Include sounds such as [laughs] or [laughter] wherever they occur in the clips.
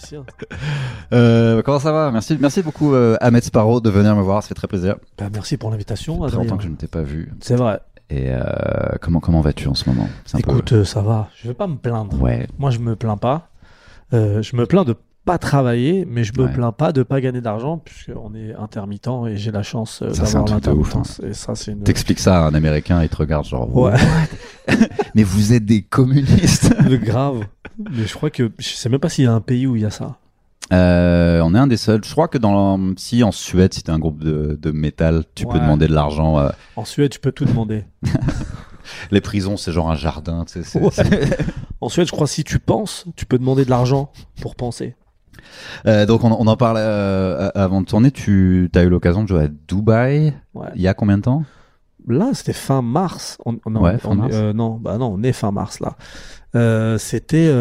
musicien. [laughs] Euh, comment ça va? Merci, merci beaucoup euh, Ahmed Sparrow de venir me voir, ça fait très plaisir. Bah, merci pour l'invitation. Ça fait Adrien. longtemps que je ne t'ai pas vu. C'est vrai. Et euh, comment comment vas-tu en ce moment? Peu- Écoute, euh, ça va. Je vais pas me plaindre. Ouais. Moi, je me plains pas. Je me plains de pas travailler, mais je me Ouais. plains pas de pas gagner d'argent, puisqu'on est intermittent et j'ai la chance euh, Ça, c'est un d'avoir truc de ouf, hein. l'intermittence. Et ça, c'est une. T'expliques ça à un Américain, il te regarde genre. Ouais. [laughs] Mais vous êtes des communistes. [laughs] Le grave. Mais je crois que je sais même pas s'il y a un pays où il y a ça. Euh, on est un des seuls. Je crois que dans si en Suède, si t'es un groupe de, de métal, tu peux demander de l'argent. euh, En Suède, tu peux tout demander. [laughs] les prisons, c'est genre un jardin. Tu sais, c'est- Ouais. c'est- En Suède, je crois si tu penses, tu peux demander de l'argent pour penser. Euh, donc on, on en parlait euh, avant de tourner. Tu as eu l'occasion de jouer à Dubaï. Ouais. Il y a combien de temps? Là, c'était fin mars. On, on- non, Ouais, fin on- mars. euh, non, bah non, on est fin mars là. C'était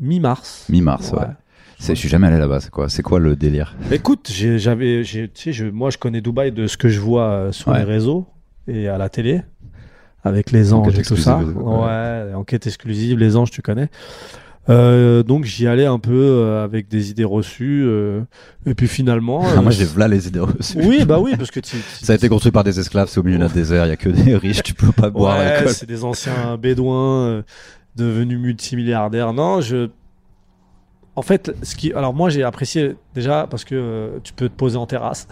mi-mars. Mi-mars. Ouais. C'est- Je suis jamais allé là-bas. C'est quoi C'est quoi le délire? Écoute, j'avais, moi, je connais Dubaï de ce que je vois sur Ouais. les réseaux et à la télé, avec les anges et tout ça. exclusive, Ouais, ouais. enquête exclusive, les anges, tu connais. Euh, donc j'y allais un peu euh, avec des idées reçues euh, et puis finalement. Ah, euh, Moi, j'ai v'là les idées reçues. Oui, bah oui, parce que tu, tu- [laughs] Ça a été construit par des esclaves, c'est au milieu d'un désert, il y a que des riches, tu peux pas boire Ouais, l'alcool. c'est des anciens bédouins euh, devenus multimilliardaires. Non, je. En fait, ce qui. Alors, moi, j'ai apprécié déjà parce que euh, tu peux te poser en terrasse.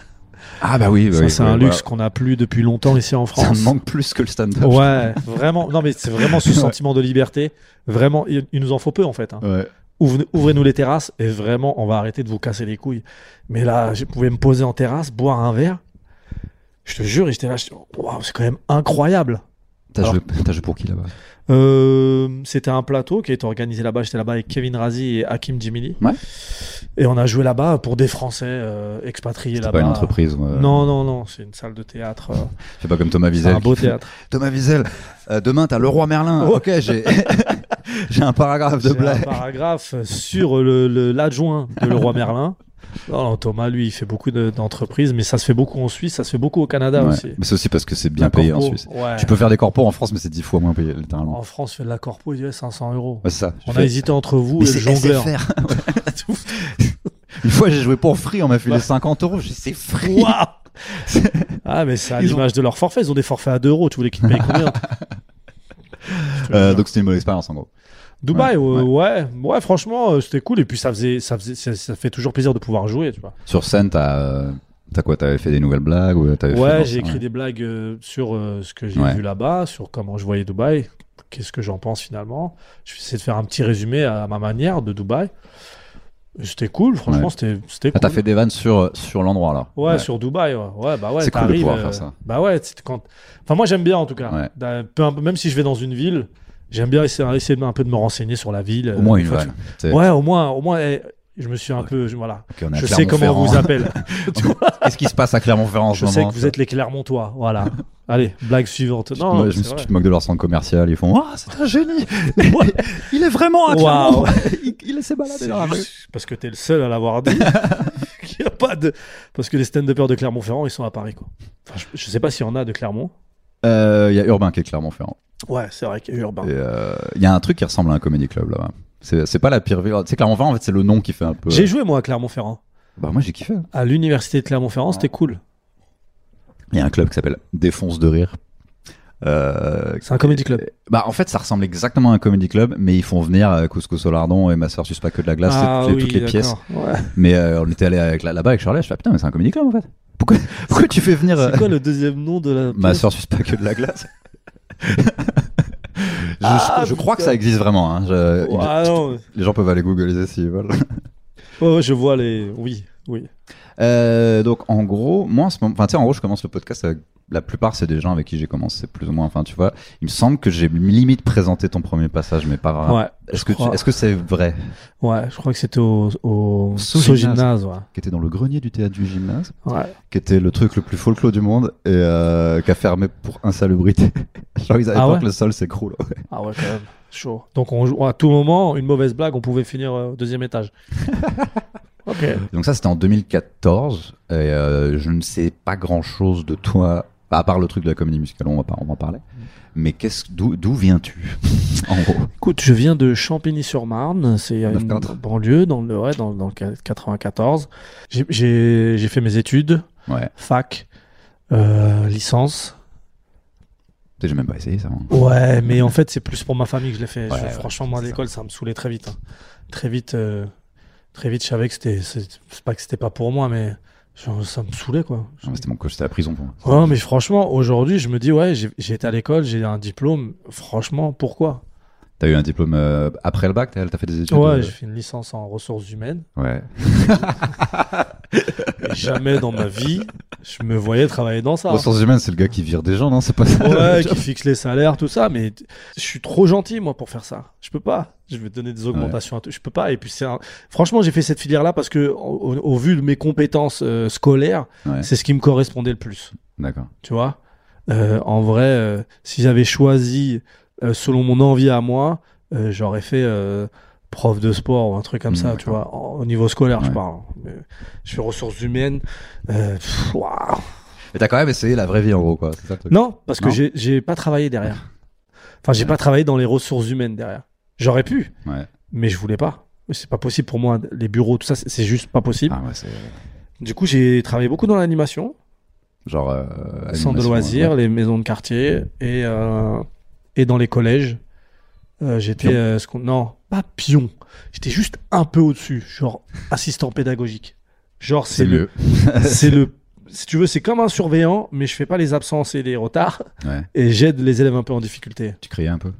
Ah bah oui, bah Ça, oui, c'est un luxe qu'on n'a plus depuis longtemps ici en Ça France. me manque plus que le stand-up. Ouais, vraiment. Non, mais c'est vraiment ce [laughs] sentiment de liberté. Vraiment, il, il nous en faut peu en fait. hein. Ouais. Ouvrez-nous les terrasses et vraiment, on va arrêter de vous casser les couilles. Mais là, je pouvais me poser en terrasse, boire un verre. Je te jure, et j'étais là, waouh, c'est quand même incroyable. T'as joué, pour qui là-bas? Euh, c'était un plateau qui a été organisé là-bas. J'étais là-bas avec Kevin Razi et Hakim Djimili. Ouais. Et on a joué là-bas pour des Français euh, expatriés C'est là-bas. pas une entreprise euh, Non, non, non, c'est une salle de théâtre. euh, [laughs] C'est pas comme Thomas c'est Wiesel. un beau fait, théâtre. [laughs] Thomas Wiesel, euh, demain t'as le roi Merlin. Ok, j'ai [laughs] j'ai un paragraphe de J'ai un blague. paragraphe sur le- le- l'adjoint de Leroy Merlin. Non, non, Thomas, lui, il fait beaucoup de- d'entreprises, mais ça se fait beaucoup en Suisse, ça se fait beaucoup au Canada Ouais. aussi. Mais c'est aussi parce que c'est bien La payé en Suisse. ouais. Tu peux faire des corpos en France, mais c'est 10 fois moins payé, littéralement. En France, fait de la corpo, il dit ouais, 500 euros. Ça. On a fais- hésité entre vous Mais et le jongleur. [laughs] [laughs] Une fois, j'ai joué pour Free, on m'a filé Ouais. 50 euros. J'ai c'est Free. [laughs] Ah, mais c'est à ont- l'image de leur forfait. Ils ont des forfaits à 2 euros. Tu voulais qu'ils te payent combien? Euh, donc c'était une bonne expérience en gros. Dubaï, ouais, ouais, ouais, ouais, franchement, euh, c'était cool. Et puis ça faisait, ça faisait, ça, ça fait toujours plaisir de pouvoir jouer, tu vois. Sur scène, t'as euh, t'as quoi? T'avais fait des nouvelles blagues ou Ouais, j'ai écrit ouais. des blagues euh, sur ce que j'ai Ouais. vu là-bas, sur comment je voyais Dubaï, qu'est-ce que j'en pense finalement. Je vais essayer de faire un petit résumé à ma manière de Dubaï. C'était cool, franchement, Ouais. c'était, c'était Ah, t'as cool. fait des vannes sur, sur l'endroit là? Ouais, sur Dubaï, ouais. ouais bah ouais, C'est cool de pouvoir faire ça. Bah ouais, quand. Enfin, moi j'aime bien en tout cas. Ouais. Peu même si je vais dans une ville, j'aime bien essayer, essayer de- un peu de me renseigner sur la ville. Au moins Euh, une fois, vanne. tu- Ouais, au moins, au moins, eh, je me suis un peu, je- voilà. Ok, on est à Je sais comment on vous appelle. [laughs] [laughs] Qu'est-ce qui se passe à Clermont-Ferrand en ce je sais moment que vous êtes les Clermontois, voilà. [laughs] Allez, blague suivante. Tu te Non, je me suis- vrai. tu te moques de leur centre commercial, ils font Ah, c'est un génie Il est vraiment à. Clermont il, il s'est baladé dans la rue. parce que t'es le seul à l'avoir dit. qu'il y a pas de. Parce que les stand-uppers de Clermont-Ferrand, ils sont à Paris, quoi. Enfin, je, je sais pas s'il y en a de Clermont. Euh, Il y a Urbain qui est Clermont-Ferrand. Ouais, c'est vrai Urbain. Et, euh, Il y a un truc qui ressemble à un comedy club là-bas. C'est c'est pas la pire ville. Sais, Clermont-Ferrand, en fait, c'est le nom qui fait un peu. J'ai joué, moi, à Clermont-Ferrand. Bah, moi, j'ai kiffé. À l'université de Clermont-Ferrand, c'était cool. Il y a un club qui s'appelle Défonce de rire. Euh, C'est un comedy club. Bah en fait ça ressemble exactement à un comedy club mais ils font venir euh, Couscous au lardon et ma soeur suce pas que de la glace Ah toutes, les- oui, toutes les pièces. Ouais. mais euh, on était allé là-bas avec Charlotte je fais ah, putain mais c'est un comedy club en fait pourquoi pourquoi tu fais venir euh, C'est quoi le deuxième nom de la. ma soeur suce pas que de la glace? [laughs] Je, Ah, je crois que ça existe vraiment. hein. Je- il- Ah non. Les gens peuvent aller googliser s'ils veulent. Ouais, je vois les. Oui, oui. Euh, donc en gros, moi en ce moment, enfin tu sais, en gros, je commence le podcast avec la plupart c'est des gens avec qui j'ai commencé plus ou moins. Enfin tu vois, il me semble que j'ai limite présenté ton premier passage, mais pas vraiment. Ouais. Est-ce que tu- est-ce que c'est vrai? Ouais, je crois que c'était au, au Sous-gymnase. Ouais. Qui était dans le grenier du théâtre du gymnase, Ouais. qui était le truc le plus folklore du monde et euh, qui a fermé pour insalubrité. [laughs] Genre ils avaient Ah peur que le sol s'écroule. ouais. Ah ouais, quand même. Chaud. Donc, on à tout moment, une mauvaise blague, on pouvait finir euh, au deuxième étage. [laughs] Donc ça c'était en 2014 et euh, je ne sais pas grand chose de toi à part le truc de la comédie musicale, on va pas on va en parler. Mais qu'est-ce d'où d'où viens-tu [laughs] en gros? Écoute, je viens de Champigny-sur-Marne, c'est une 9-4. banlieue dans le, ouais, dans, dans le 94. J'ai- J'ai j'ai fait mes études, Ouais. fac, euh, licence. J'ai même pas essayé ça. moi. Ouais, mais en fait, c'est plus pour ma famille que je l'ai fait. Ouais, franchement, moi, ça. l'école, ça me saoulait très vite. hein. Très vite, euh, très vite, je savais que c'était. C'est pas que c'était pas pour moi, mais genre, ça me saoulait, quoi. Mais C'était mon coach, c'était la prison pour moi. Ouais, mais franchement, aujourd'hui, je me dis, ouais, j'ai été à l'école, j'ai un diplôme. Franchement, pourquoi? T'as eu un diplôme euh, après le bac, t'as fait des études Ouais, euh, j'ai fait une licence en ressources humaines. Ouais. [laughs] Jamais dans ma vie, je me voyais travailler dans ça. Ressources humaines, c'est le gars qui vire des gens, non C'est pas ça Ouais, [laughs] qui fixe les salaires, tout ça, mais je suis trop gentil, moi, pour faire ça. Je peux pas. Je vais te donner des augmentations à tout. Je peux pas. Et puis, c'est un- franchement, j'ai fait cette filière-là parce que, au, au vu de mes compétences euh, scolaires, Ouais. c'est ce qui me correspondait le plus. D'accord. Tu vois? En vrai, si j'avais choisi euh, selon mon envie à moi, euh, j'aurais fait euh, prof de sport ou un truc comme Mmh, ça, tu vois, au niveau scolaire, je parle. Je fais ressources humaines. pff. Mais t'as quand même essayé la vraie vie en gros, quoi. Ça truc Non, parce que Non j'ai- j'ai pas travaillé derrière. Enfin, j'ai Ouais. pas travaillé dans les ressources humaines derrière. J'aurais pu, Ouais. mais je voulais pas. C'est pas possible pour moi. Les bureaux, tout ça, c'est juste pas possible. Ah Du coup, j'ai travaillé beaucoup dans l'animation, genre. Centre de loisirs, les maisons de quartier et, et dans les collèges. Euh, J'étais euh, ce qu'on non pas pion. J'étais juste un peu au-dessus, genre assistant pédagogique. Genre C'est le [laughs] c'est le si tu veux c'est comme un surveillant, mais je fais pas les absences et les retards Ouais. et j'aide les élèves un peu en difficulté. Tu criais un peu?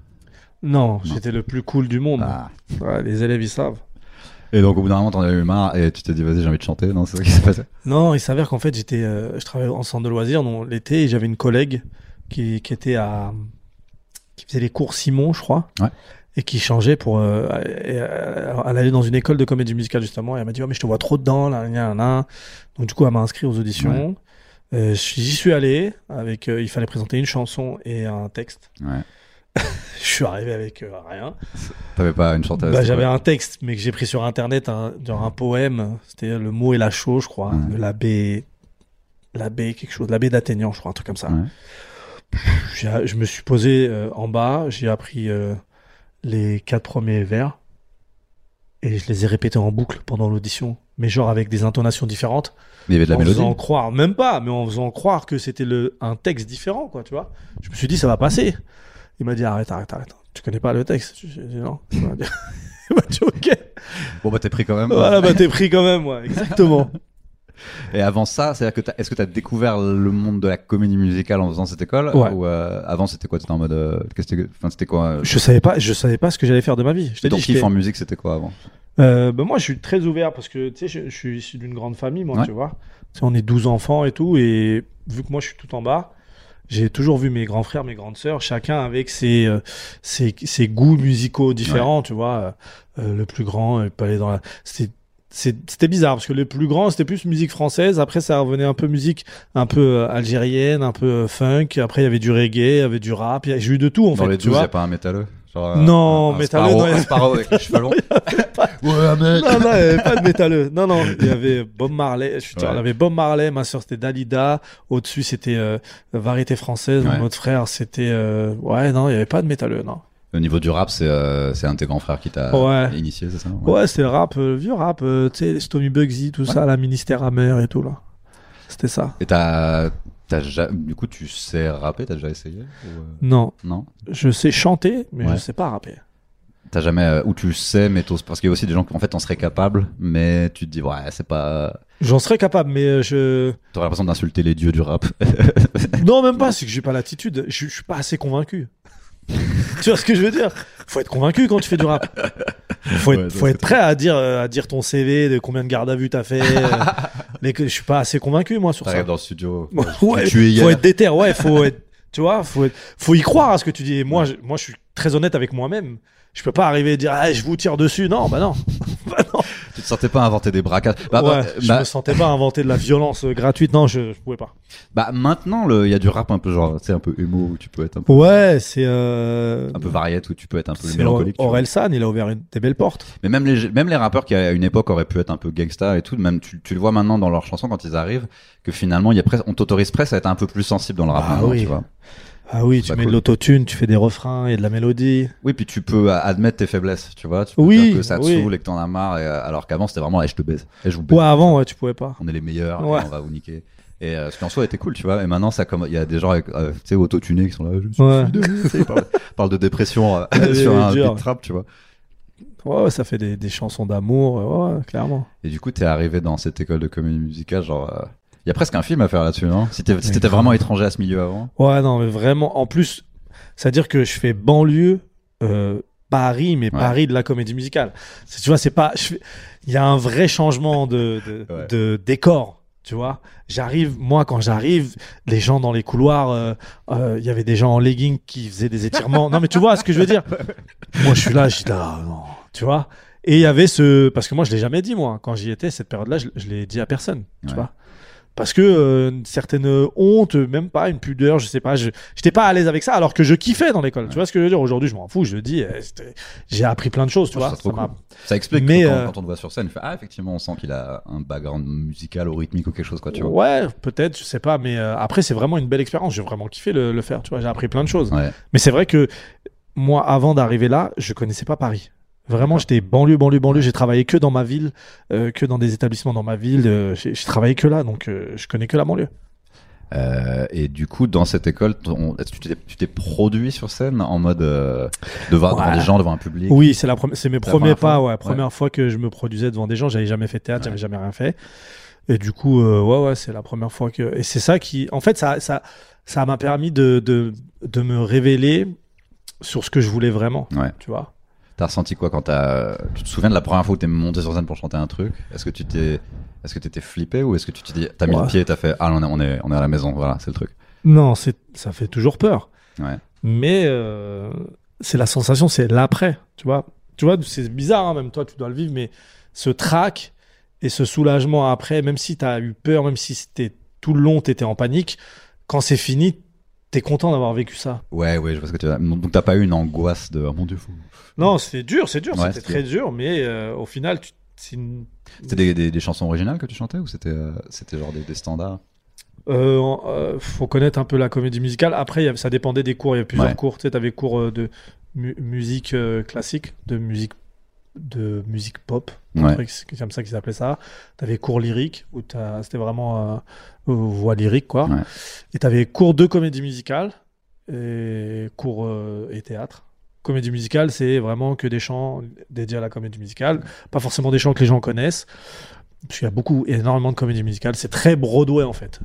Non, j'étais le plus cool du monde. Ah. Ouais, les élèves ils savent. Et donc au bout d'un moment, t'en as eu marre et tu t'es dit, vas-y, j'ai envie de chanter. Non, c'est ça qui s'est passé? Non, il s'avère qu'en fait j'étais, euh, je travaillais en centre de loisirs l'été et j'avais une collègue qui, qui était à, faisait les cours Simon, je crois. Ouais. Et qui changeait pour, euh, euh, elle allait dans une école de comédie musicale justement et elle m'a dit oh mais je te vois trop dedans là, là, là, donc du coup elle m'a inscrit aux auditions. Euh, j'y suis allé avec, euh, il fallait présenter une chanson et un texte. Ouais. [laughs] Je suis arrivé avec rien. T'avais pas une chanteuse. Bah, j'avais un texte, mais que j'ai pris sur internet, un, genre un poème. C'était le mot et la chaux, je crois, Ouais. l'abbé, l'abbé quelque chose, l'abbé d'Athénian, je crois, un truc comme ça. Je me suis posé euh, en bas, j'ai appris euh, les quatre premiers vers et je les ai répétés en boucle pendant l'audition, mais genre avec des intonations différentes, Mais il y avait de la en mélodie. faisant croire, même pas, mais en faisant croire que c'était le un texte différent, quoi, tu vois. Je me suis dit ça va passer. Il m'a dit arrête, arrête, arrête. Tu connais pas le texte J'ai dit non. Il m'a dit, [laughs] il m'a dit, ok. Bon, bah t'es pris quand même. Voilà, bah t'es pris quand même, ouais, exactement. [laughs] Et avant ça, c'est-à-dire que est-ce que t'as découvert le monde de la comédie musicale en faisant cette école Ouais. Ou euh, avant c'était quoi? T'étais en mode. euh, Enfin, c'était quoi euh, Je savais pas, je savais pas ce que j'allais faire de ma vie. Je Ton kiff en musique, c'était quoi avant? Bah, moi, je suis très ouvert parce que tu sais, je, je suis issu d'une grande famille, moi, Ouais. tu vois. Tu sais, on est 12 enfants et tout, et vu que moi, je suis tout en bas, j'ai toujours vu mes grands frères, mes grandes sœurs, chacun avec ses, ses, ses goûts musicaux différents, tu vois. Euh, le plus grand, il peut aller dans la. C'était c'était bizarre parce que le plus grand c'était plus musique française après ça revenait un peu musique un peu euh, algérienne un peu euh, funk après il y avait du reggae il y avait du rap y j'ai eu de tout en Dans fait les tu 12, y vois a pas un métalleux Genre, euh, Non, un- métalleux, Sparrow- non, y a- Un Sparrow avec les cheveux longs. [laughs] Ouais, mec non, non, il n'y avait pas de métalleux. Non, non, il y avait Bob Marley. Je suis Ouais. il y avait Bob Marley, ma soeur c'était Dalida. Au-dessus c'était euh, Variété française. Ouais. Mon autre frère c'était. euh, Ouais, non, il n'y avait pas de métalleux, non. Au niveau du rap, c'est euh, c'est un de tes grands frères qui t'a Ouais. initié, c'est ça Ouais, c'était le rap, euh, vieux rap, euh, tu sais, Stomy Bugsy, tout ça, la Ministère Amer et tout, là. C'était ça. Et t'as. ja- Du coup, tu sais rapper T'as déjà essayé ou, euh, Non, Non je sais chanter, mais je sais pas rapper. T'as jamais. euh, Ou tu sais, mais t'oses- Parce qu'il y a aussi des gens qui, en fait, en seraient capables, mais tu te dis, ouais, c'est pas. J'en serais capable, mais je. T'aurais l'impression d'insulter les dieux du rap. Non, même pas, c'est que j'ai pas l'attitude. Je je suis pas assez convaincu. [laughs] tu vois ce que je veux dire? Faut être convaincu quand tu fais du rap. Faut être, Ouais, ça, faut c'est être prêt à dire, euh, à dire ton CV, de combien de gardes à vue t'as fait. euh, [laughs] les que je suis pas assez convaincu moi sur ça. Dans le studio. [laughs] Ouais, Tu es faut être déter, ouais, faut être, tu vois, faut être- faut y croire à ce que tu dis. Et moi, je, moi, je suis très honnête avec moi-même. Je peux pas arriver et dire, ah, je vous tire dessus. Non, bah non. Tu te sentais pas inventer des braquages? Bah, ouais, bah, je bah, me sentais pas inventer de la violence euh, gratuite. Non, je, je pouvais pas. bah, maintenant, il y a du rap un peu genre, sais, un peu émo où tu peux être un peu, Ouais, c'est, euh, un peu variette où tu peux être un peu c'est mélancolique. Orelsan, il a ouvert une- des belles portes. Mais même les, même les rappeurs qui à une époque auraient pu être un peu gangsta et tout, même tu, tu le vois maintenant dans leurs chansons quand ils arrivent, que finalement, il y a presque, on t'autorise presque à être un peu plus sensible dans le rap Bah maintenant, oui. tu vois. Ah oui, tu mets cool. de l'autotune, tu fais des refrains et de la mélodie. Oui, puis tu peux euh, admettre tes faiblesses, tu vois. Tu peux Oui, dire que ça te oui. saoule et que t'en as marre, et, euh, alors qu'avant c'était vraiment, eh, je te baise, eh, je vous baise. Ouais, avant, ouais, tu pouvais pas. On est les meilleurs, et on va vous niquer. Et euh, ce qui en soi était cool, tu vois. Et maintenant, ça comme il y a des gens avec, euh, tu sais, autotunés qui sont là. Je suis Ouais. parlent, parlent de dépression euh, [laughs] sur un beat trap, tu vois. Ouais, ouais, ça fait des, des chansons d'amour, ouais, clairement. Et du coup, t'es arrivé dans cette école de comédie musicale, genre, il y a presque un film à faire là-dessus, non? Si t'étais vraiment étranger à ce milieu avant. Ouais, non, mais vraiment. En plus, c'est-à-dire que je fais banlieue, euh, Paris, mais Ouais. Paris de la comédie musicale. Tu vois, c'est pas. Il y a un vrai changement de, de, [laughs] Ouais. de décor. Tu vois, j'arrive, moi, quand j'arrive, les gens dans les couloirs, euh, euh, il y avait des gens en legging qui faisaient des étirements. non, mais tu vois ce que je veux dire [laughs] Moi, je suis là, je dis là, non, tu vois. Et il y avait ce, parce que moi, je l'ai jamais dit moi, quand j'y étais cette période-là, je, je l'ai dit à personne, tu Ouais. vois. Parce que euh, une certaine honte, même pas une pudeur, je sais pas, je j'étais pas à l'aise avec ça, alors que je kiffais dans l'école. Tu vois ce que je veux dire? Aujourd'hui, je m'en fous, je dis, euh, j'ai appris plein de choses, tu vois. ça explique Mais, que quand, euh, quand on le voit sur scène, fait Ah, effectivement, on sent qu'il a un background musical ou rythmique ou quelque chose, quoi, tu vois. Ouais, peut-être, je sais pas, mais euh, après, c'est vraiment une belle expérience. J'ai vraiment kiffé le, le faire, tu vois. J'ai appris plein de choses. Ouais. Mais c'est vrai que moi, avant d'arriver là, je connaissais pas Paris. Vraiment, j'étais banlieue, banlieue, banlieue. J'ai travaillé que dans ma ville, euh, que dans des établissements dans ma ville. euh, j'ai travaillé que là, donc euh, je connais que la banlieue. Euh, et du coup, dans cette école, ton- tu t'es- produit sur scène en mode devant, des gens, devant un public? Oui, c'est la c'est mes premiers pas, ouais, première fois que je me produisais devant des gens. J'avais jamais fait de théâtre, j'avais jamais rien fait. Et du coup, ouais, ouais, c'est la première fois que. Et c'est ça qui, en fait, ça, ça, ça m'a permis de, de, de me révéler sur ce que je voulais vraiment. Ouais. Tu vois. T'as ressenti quoi quand t'as. Tu te souviens de la première fois où t'es monté sur scène pour chanter un truc? Est-ce que tu t'es. Est-ce que t'étais flippé ou est-ce que tu t'es dit. T'as mis Ouais. le pied et t'as fait Ah, on est, on est, on est à la maison, voilà, c'est le truc? Non, c'est, ça fait toujours peur. Ouais. Mais euh, c'est la sensation, c'est l'après. Tu vois. Tu vois, c'est bizarre, hein, même toi, tu dois le vivre, mais ce trac et ce soulagement après, même si tu as eu peur, même si c'était tout le long, tu étais en panique, quand c'est fini, t'es content d'avoir vécu ça. Ouais, ouais, je vois ce que tu veux dire. Donc t'as pas eu une angoisse de Oh mon dieu, fou. Non, c'est dur, c'est dur, Ouais, c'était très dur, mais euh, au final, tu, c'est une- C'était des, des, des chansons originales que tu chantais ou c'était euh, c'était genre des, des standards? Euh, euh, faut connaître un peu la comédie musicale. Après, y avait- ça dépendait des cours. Il y avait plusieurs Ouais. cours. Tu sais, avais cours de mu- musique classique, de musique de musique pop, Ouais. c'est comme ça qu'ils appelaient ça. Tu avais cours lyrique où c'était vraiment euh, euh, voix lyrique quoi. Ouais. Et tu avais cours de comédie musicale et cours euh, et théâtre. Comédie musicale, c'est vraiment que des chants dédiés à la comédie musicale, pas forcément des chants que les gens connaissent. Parce qu'il y a beaucoup, énormément de comédie musicale. C'est très Broadway en fait.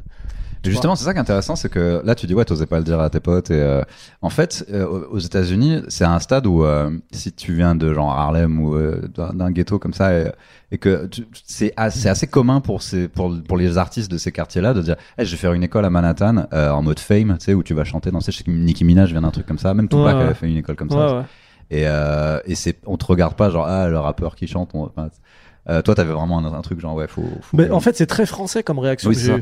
Justement, c'est ça qui est intéressant, c'est que là, tu dis, ouais, t'osais pas le dire à tes potes. Et euh, en fait, euh, aux États-Unis, c'est un stade où euh, si tu viens de genre Harlem ou euh, d'un ghetto comme ça, et, et que c'est assez, assez commun pour ces, pour, pour les artistes de ces quartiers-là de dire, hey, je vais faire une école à Manhattan euh, en mode fame, tu sais, où tu vas chanter. Sais que Nicki Minaj vient d'un truc comme ça. Même Tupac Ouais, avait fait une école comme Ouais, ça. ouais. Et, euh, et c'est, on te regarde pas genre ah le rappeur qui chante. on- euh, toi, t'avais vraiment un, un truc genre ouais, faut. faut Mais en fait, c'est très français comme réaction Oui, ça.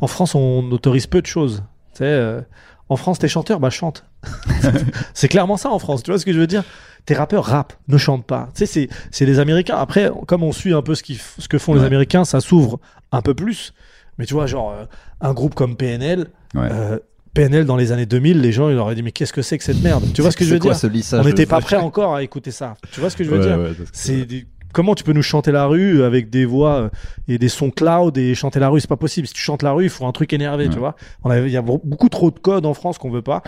En France, on autorise peu de choses. Tu sais, euh, en France, t'es chanteur, bah chante. [laughs] c'est clairement ça en France. Tu vois ce que je veux dire? Tes rappeurs rappent, ne chantent pas. Tu sais, c'est, les Américains. Après, comme on suit un peu ce, qui, ce que font les. Américains, ça s'ouvre un peu plus. Mais tu vois, genre, euh, un groupe comme PNL, Ouais. euh, PNL dans les années 2000, les gens, ils auraient dit, mais qu'est-ce que c'est que cette merde? Tu vois ce que je veux quoi dire? On n'était pas prêts encore à écouter ça. Tu vois ce que je veux Ouais, dire? ouais, c'est comment tu peux nous chanter la rue avec des voix euh, et des sons cloud et chanter la rue c'est pas possible si tu chantes la rue il faut un truc énervé Ouais. tu vois on il y a beaucoup trop de codes en France qu'on veut pas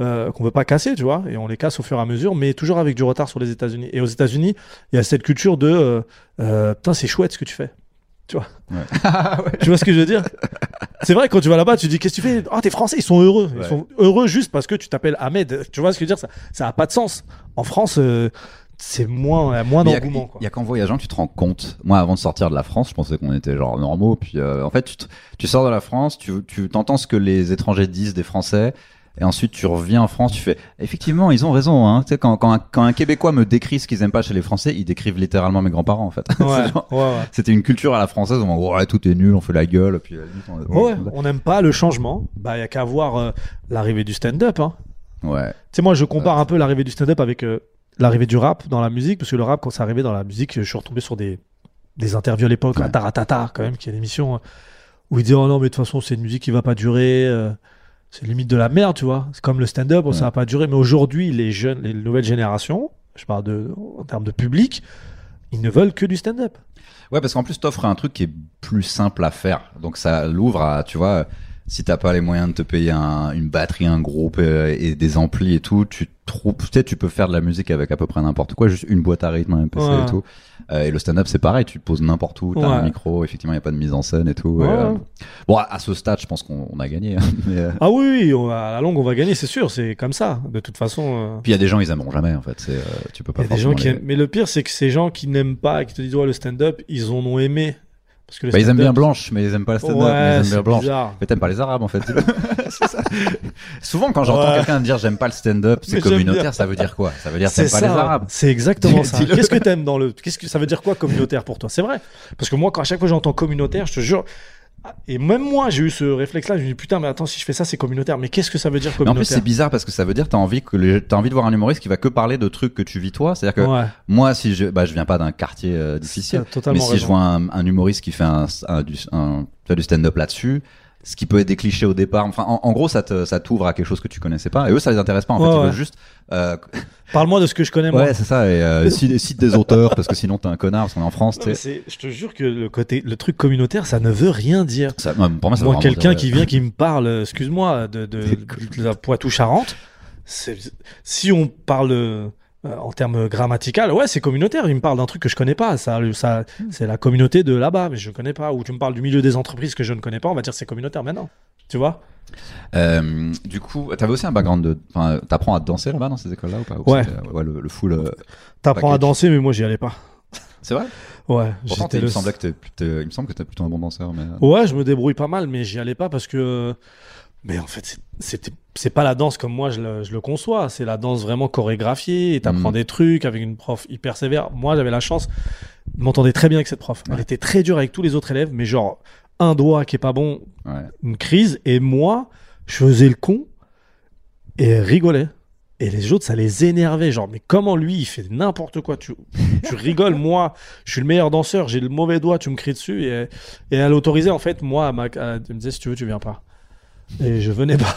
euh, qu'on veut pas casser tu vois et on les casse au fur et à mesure mais toujours avec du retard sur les États-Unis et aux États-Unis il y a cette culture de euh, euh, putain c'est chouette ce que tu fais tu vois Ouais. [laughs] tu vois ce que je veux dire? C'est vrai, quand tu vas là-bas, tu dis, qu'est-ce que tu fais? Oh, t'es français, ils sont heureux. Ils Ouais. sont heureux juste parce que tu t'appelles Ahmed. Tu vois ce que je veux dire? Ça ça a pas de sens. En France, euh, c'est moins, euh, moins Mais Il y a- d'engouement. il y a qu'en voyageant tu te rends compte. Moi, avant de sortir de la France, je pensais qu'on était genre normaux. Puis euh, en fait, tu, te- tu sors de la France, tu, tu t'entends ce que les étrangers disent des Français. Et ensuite, tu reviens en France, tu fais effectivement, ils ont raison. Hein. Tu sais, quand, quand, un, quand un Québécois me décrit ce qu'ils aiment pas chez les Français, ils décrivent littéralement mes grands-parents en fait. [laughs] Ouais, genre- ouais, ouais. C'était une culture à la française où on ouais, tout est nul, on fait la gueule. Puis, limite, on- n'aime pas le changement. Bah, il y a qu'à voir euh, l'arrivée du stand-up. Hein. ouais. Tu sais, moi, je compare un peu l'arrivée du stand-up avec euh, l'arrivée du rap dans la musique, parce que le rap, quand c'est arrivé dans la musique, je suis retombé sur des, des interviews à l'époque, Ouais. Taratata, quand même, qui est une émission euh, où il disait, oh non, mais de toute façon, c'est une musique qui va pas durer, euh, c'est limite de la merde, tu vois. C'est comme le stand-up, oh, ça Ouais. va pas durer. Mais aujourd'hui, les jeunes, les nouvelles générations, je parle de, en termes de public, ils ne veulent que du stand-up. Ouais, parce qu'en plus, t'offres un truc qui est plus simple à faire. Donc, ça l'ouvre à, tu vois, si t'as pas les moyens de te payer un- une batterie, un groupe euh, et des amplis et tout, tu trouves, tu sais, tu peux faire de la musique avec à peu près n'importe quoi, juste une boîte à rythme, un PC Ouais. et tout. Euh, et le stand-up, c'est pareil, tu te poses n'importe où, t'as un micro, effectivement, il y a pas de mise en scène et tout. Ouais. et, euh, Bon, à, à ce stade, je pense qu'on on a gagné. hein, [laughs] mais, euh, Ah oui, oui, on- à la longue, on va gagner, c'est sûr, c'est comme ça. De toute façon. Puis il y a des gens, ils aimeront jamais, en fait. C'est, tu peux pas Il y a des gens qui les- aiment- Mais le pire, c'est que ces gens qui n'aiment pas et qui te disent ouais, le stand-up, ils en ont aimé. Parce que Bah, ils aiment bien Blanche, mais ils aiment pas le stand-up, mais Ouais, ils aiment bien Blanche. bizarre. Mais t'aimes pas les Arabes en fait. [laughs] Ça. Souvent quand j'entends Ouais. quelqu'un dire j'aime pas le stand-up, c'est communautaire, ça veut dire quoi? Ça veut dire C'est t'aimes pas les. Arabes. C'est exactement ça. Qu'est-ce que t'aimes dans le. Qu'est-ce que ça veut dire quoi communautaire pour toi? C'est vrai. Parce que moi, quand à chaque fois j'entends communautaire, je te jure. Et même moi, j'ai eu ce réflexe-là. Je me dis putain, mais attends, si je fais ça, c'est communautaire. Mais qu'est-ce que ça veut dire Mais en plus communautaire c'est bizarre parce que ça veut dire t'as envie que les... t'as envie de voir un humoriste qui va que parler de trucs que tu vis toi. C'est-à-dire que Ouais. moi si je bah je viens pas d'un quartier euh, difficile, mais si raison. je vois un, un humoriste qui fait un, du stand-up là-dessus. Ce qui peut être des clichés au départ. Enfin, en, en gros, ça te, ça t'ouvre à quelque chose que tu connaissais pas. Et eux, ça les intéresse pas. En fait, ils ouais. veulent juste, euh, Parle-moi de ce que je connais, moi. ouais, c'est ça. Et euh, [laughs] cite, cite des auteurs parce que sinon t'es un connard parce qu'on est en France. Je te jure que le côté, le truc communautaire, ça ne veut rien dire. Ça, moi, pour moi, quelqu'un qui vient, qui me parle, euh, excuse-moi, de, de, [laughs] de la Poitou-Charentes, c'est- si on parle euh, en termes grammatical, ouais, c'est communautaire. Il me parle d'un truc que je connais pas. Ça, ça, c'est la communauté de là-bas, mais je connais pas. Ou tu me parles du milieu des entreprises que je ne connais pas, on va dire c'est communautaire maintenant. Tu vois? Euh, du coup, t'avais aussi un background de. Enfin, t'apprends à danser là-bas dans ces écoles-là ou pas? Ou Ouais. euh, Ouais, le, le full. euh, T'apprends à danser, mais moi, j'y allais pas. C'est vrai? Ouais, Pourtant, t'es- il, le- me semblait que t'es- il me semble que t'es plutôt un bon danseur. Mais... Ouais, je me débrouille pas mal, mais j'y allais pas parce que. Mais en fait, c'est- pas la danse comme moi je le, je le conçois. C'est la danse vraiment chorégraphiée. Et t'apprends Mm. des trucs avec une prof hyper sévère. Moi, j'avais la chance de m'entendre très bien avec cette prof. Elle était très dure avec tous les autres élèves, mais genre un doigt qui est pas bon, Ouais. une crise. Et moi, je faisais le con et elle rigolait. Et les autres, ça les énervait. Genre, mais comment lui, il fait n'importe quoi? Tu, tu rigoles, [laughs] moi, je suis le meilleur danseur, j'ai le mauvais doigt, tu me cries dessus. Et, et elle autorisait, en fait, moi, à ma- à- elle me disait, si tu veux, tu viens pas. Et je venais pas.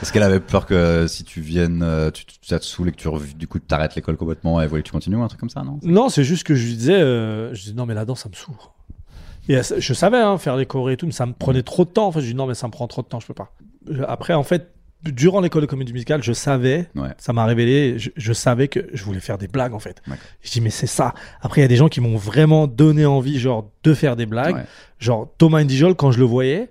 Parce qu'elle avait peur que si tu viennes, euh, tu, tu, ça te saoule et que tu, du coup, t'arrêtes l'école complètement et que tu continues ou un truc comme ça, non? Non, c'est juste que je lui disais, euh, je disais, non, mais la danse, ça me saoule. Et je savais hein, faire les chorés et tout, mais ça me prenait trop de temps. En fait, je dis, non, mais ça me prend trop de temps, je peux pas. Après, en fait, durant l'école de comédie musicale, je savais, Ouais. ça m'a révélé, je, je savais que je voulais faire des blagues, en fait. Je dis, mais c'est ça. Après, il y a des gens qui m'ont vraiment donné envie, genre, de faire des blagues. Ouais. Genre, Thomas Indigol, quand je le voyais,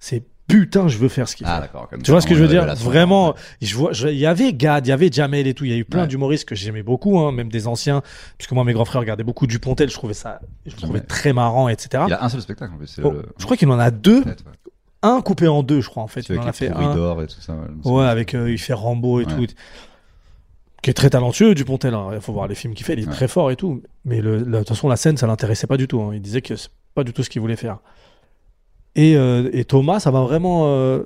c'est putain, je veux faire ce qu'il Ah, fait. comme Tu vois ce que je veux dire Vraiment, ouais. je vois, il y avait Gad, il y avait Jamel et tout, il y a eu plein Ouais. d'humoristes que j'aimais beaucoup, hein, même des anciens, puisque moi mes grands frères regardaient beaucoup Dupontel, je trouvais ça, je trouvais Ouais. très marrant, etc. Il a un seul spectacle en plus. Oh, le- Je crois qu'il en a deux, un coupé en deux, je crois en fait. Il en a fait un. et tout ça. ouais. Avec euh, il fait Rambo et tout, qui est très talentueux Dupontel. hein. Il faut voir les films qu'il fait, il est très fort et tout. Mais de toute façon, la scène, ça l'intéressait pas du tout. hein. Il disait que c'est pas du tout ce qu'il voulait faire. Et, euh, et Thomas, ça m'a vraiment euh,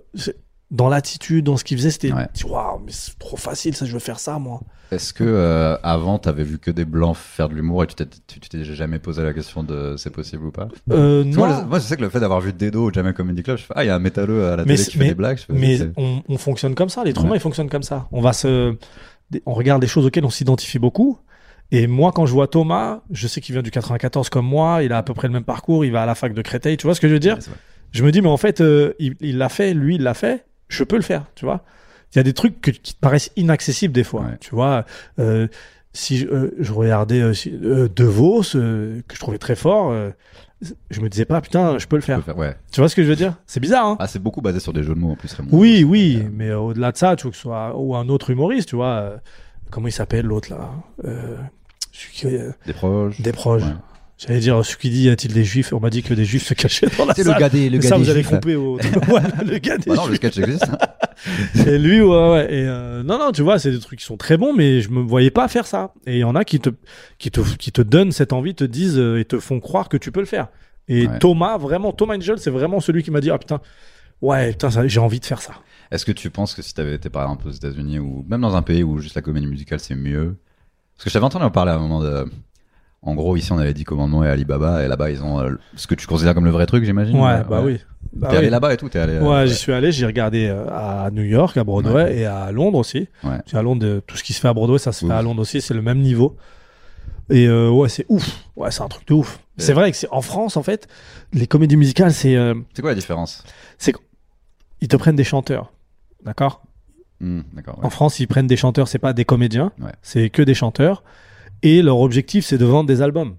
dans l'attitude, dans ce qu'il faisait, c'était Ouais. waouh, mais c'est trop facile, ça, je veux faire ça moi. Est-ce que euh, avant t'avais vu que des blancs faire de l'humour et tu t'es, jamais posé la question de c'est possible ou pas? Euh, non. moi, je, moi, je sais que le fait d'avoir vu Dedo au Jamel Comedy Club, je fais ah il y a un métalleux à la Mais télé qui fait mais- des blagues. Fais, Mais on, on fonctionne comme ça, l'être Ouais. humain il fonctionne comme ça. On va se, on regarde des choses auxquelles on s'identifie beaucoup. Et moi, quand je vois Thomas, je sais qu'il vient du 94 comme moi, il a à peu près le même parcours, il va à la fac de Créteil, tu vois ce que je veux dire? Ouais. Je me dis, mais en fait, euh, il l'a fait, lui, il l'a fait, je peux le faire, tu vois Il y a des trucs que- qui te paraissent inaccessibles des fois, Ouais. tu vois euh, Si je, euh, je regardais si- De Vos, que je trouvais très fort, je me disais pas, putain, je peux le peux faire. Ouais. Tu vois ce que je veux dire? C'est bizarre, hein Ah, c'est beaucoup basé sur des jeux de mots en plus, Raymond. Oui, oui, mais au-delà de ça, tu vois que ce soit ou un autre humoriste, tu vois, comment il s'appelle l'autre là Des proches. Des proches. Ouais. J'allais dire celui qui dit y a-t-il des juifs? On m'a dit que des juifs se cachaient dans la C'est salle. le gars des, le gars ça, vous allez couper au [laughs] voilà, le gars des Bah non, le sketch existe. hein. [laughs] Et lui, ouais, ouais. Et euh, non, non, tu vois, c'est des trucs qui sont très bons, mais je me voyais pas faire ça. Et il y en a qui te, qui te, qui te donnent cette envie, te disent euh, et te font croire que tu peux le faire. Et Ouais. Thomas, vraiment, Thomas Angel, c'est vraiment celui qui m'a dit, ah putain, ouais, putain, j'ai envie de faire ça. Est-ce que tu penses que si t'avais été par exemple aux États-Unis ou même dans un pays où juste la comédie musicale c'est mieux? Parce que je t'avais entendu en parler à un moment de. En gros, ici on avait dit Commandement et Alibaba, et là-bas ils ont euh, ce que tu considères comme le vrai truc, j'imagine Ouais, bah oui. Bah T'es allé là-bas et tout, t'es allé. euh, Ouais, j'y suis allé, j'ai regardé euh, à New York, à Broadway et à Londres aussi. Parce qu'à Londres, euh, tout ce qui se fait à Broadway, ça se fait à Londres aussi, c'est le même niveau. Et euh, ouais, c'est ouf. Ouais, c'est un truc de ouf. C'est vrai que c'est en France, en fait, les comédies musicales, c'est euh, C'est quoi la différence? c'est ils te prennent des chanteurs, d'accord? Hmm, D'accord. En France, ils prennent des chanteurs, c'est pas des comédiens, c'est que des chanteurs. Et leur objectif, c'est de vendre des albums.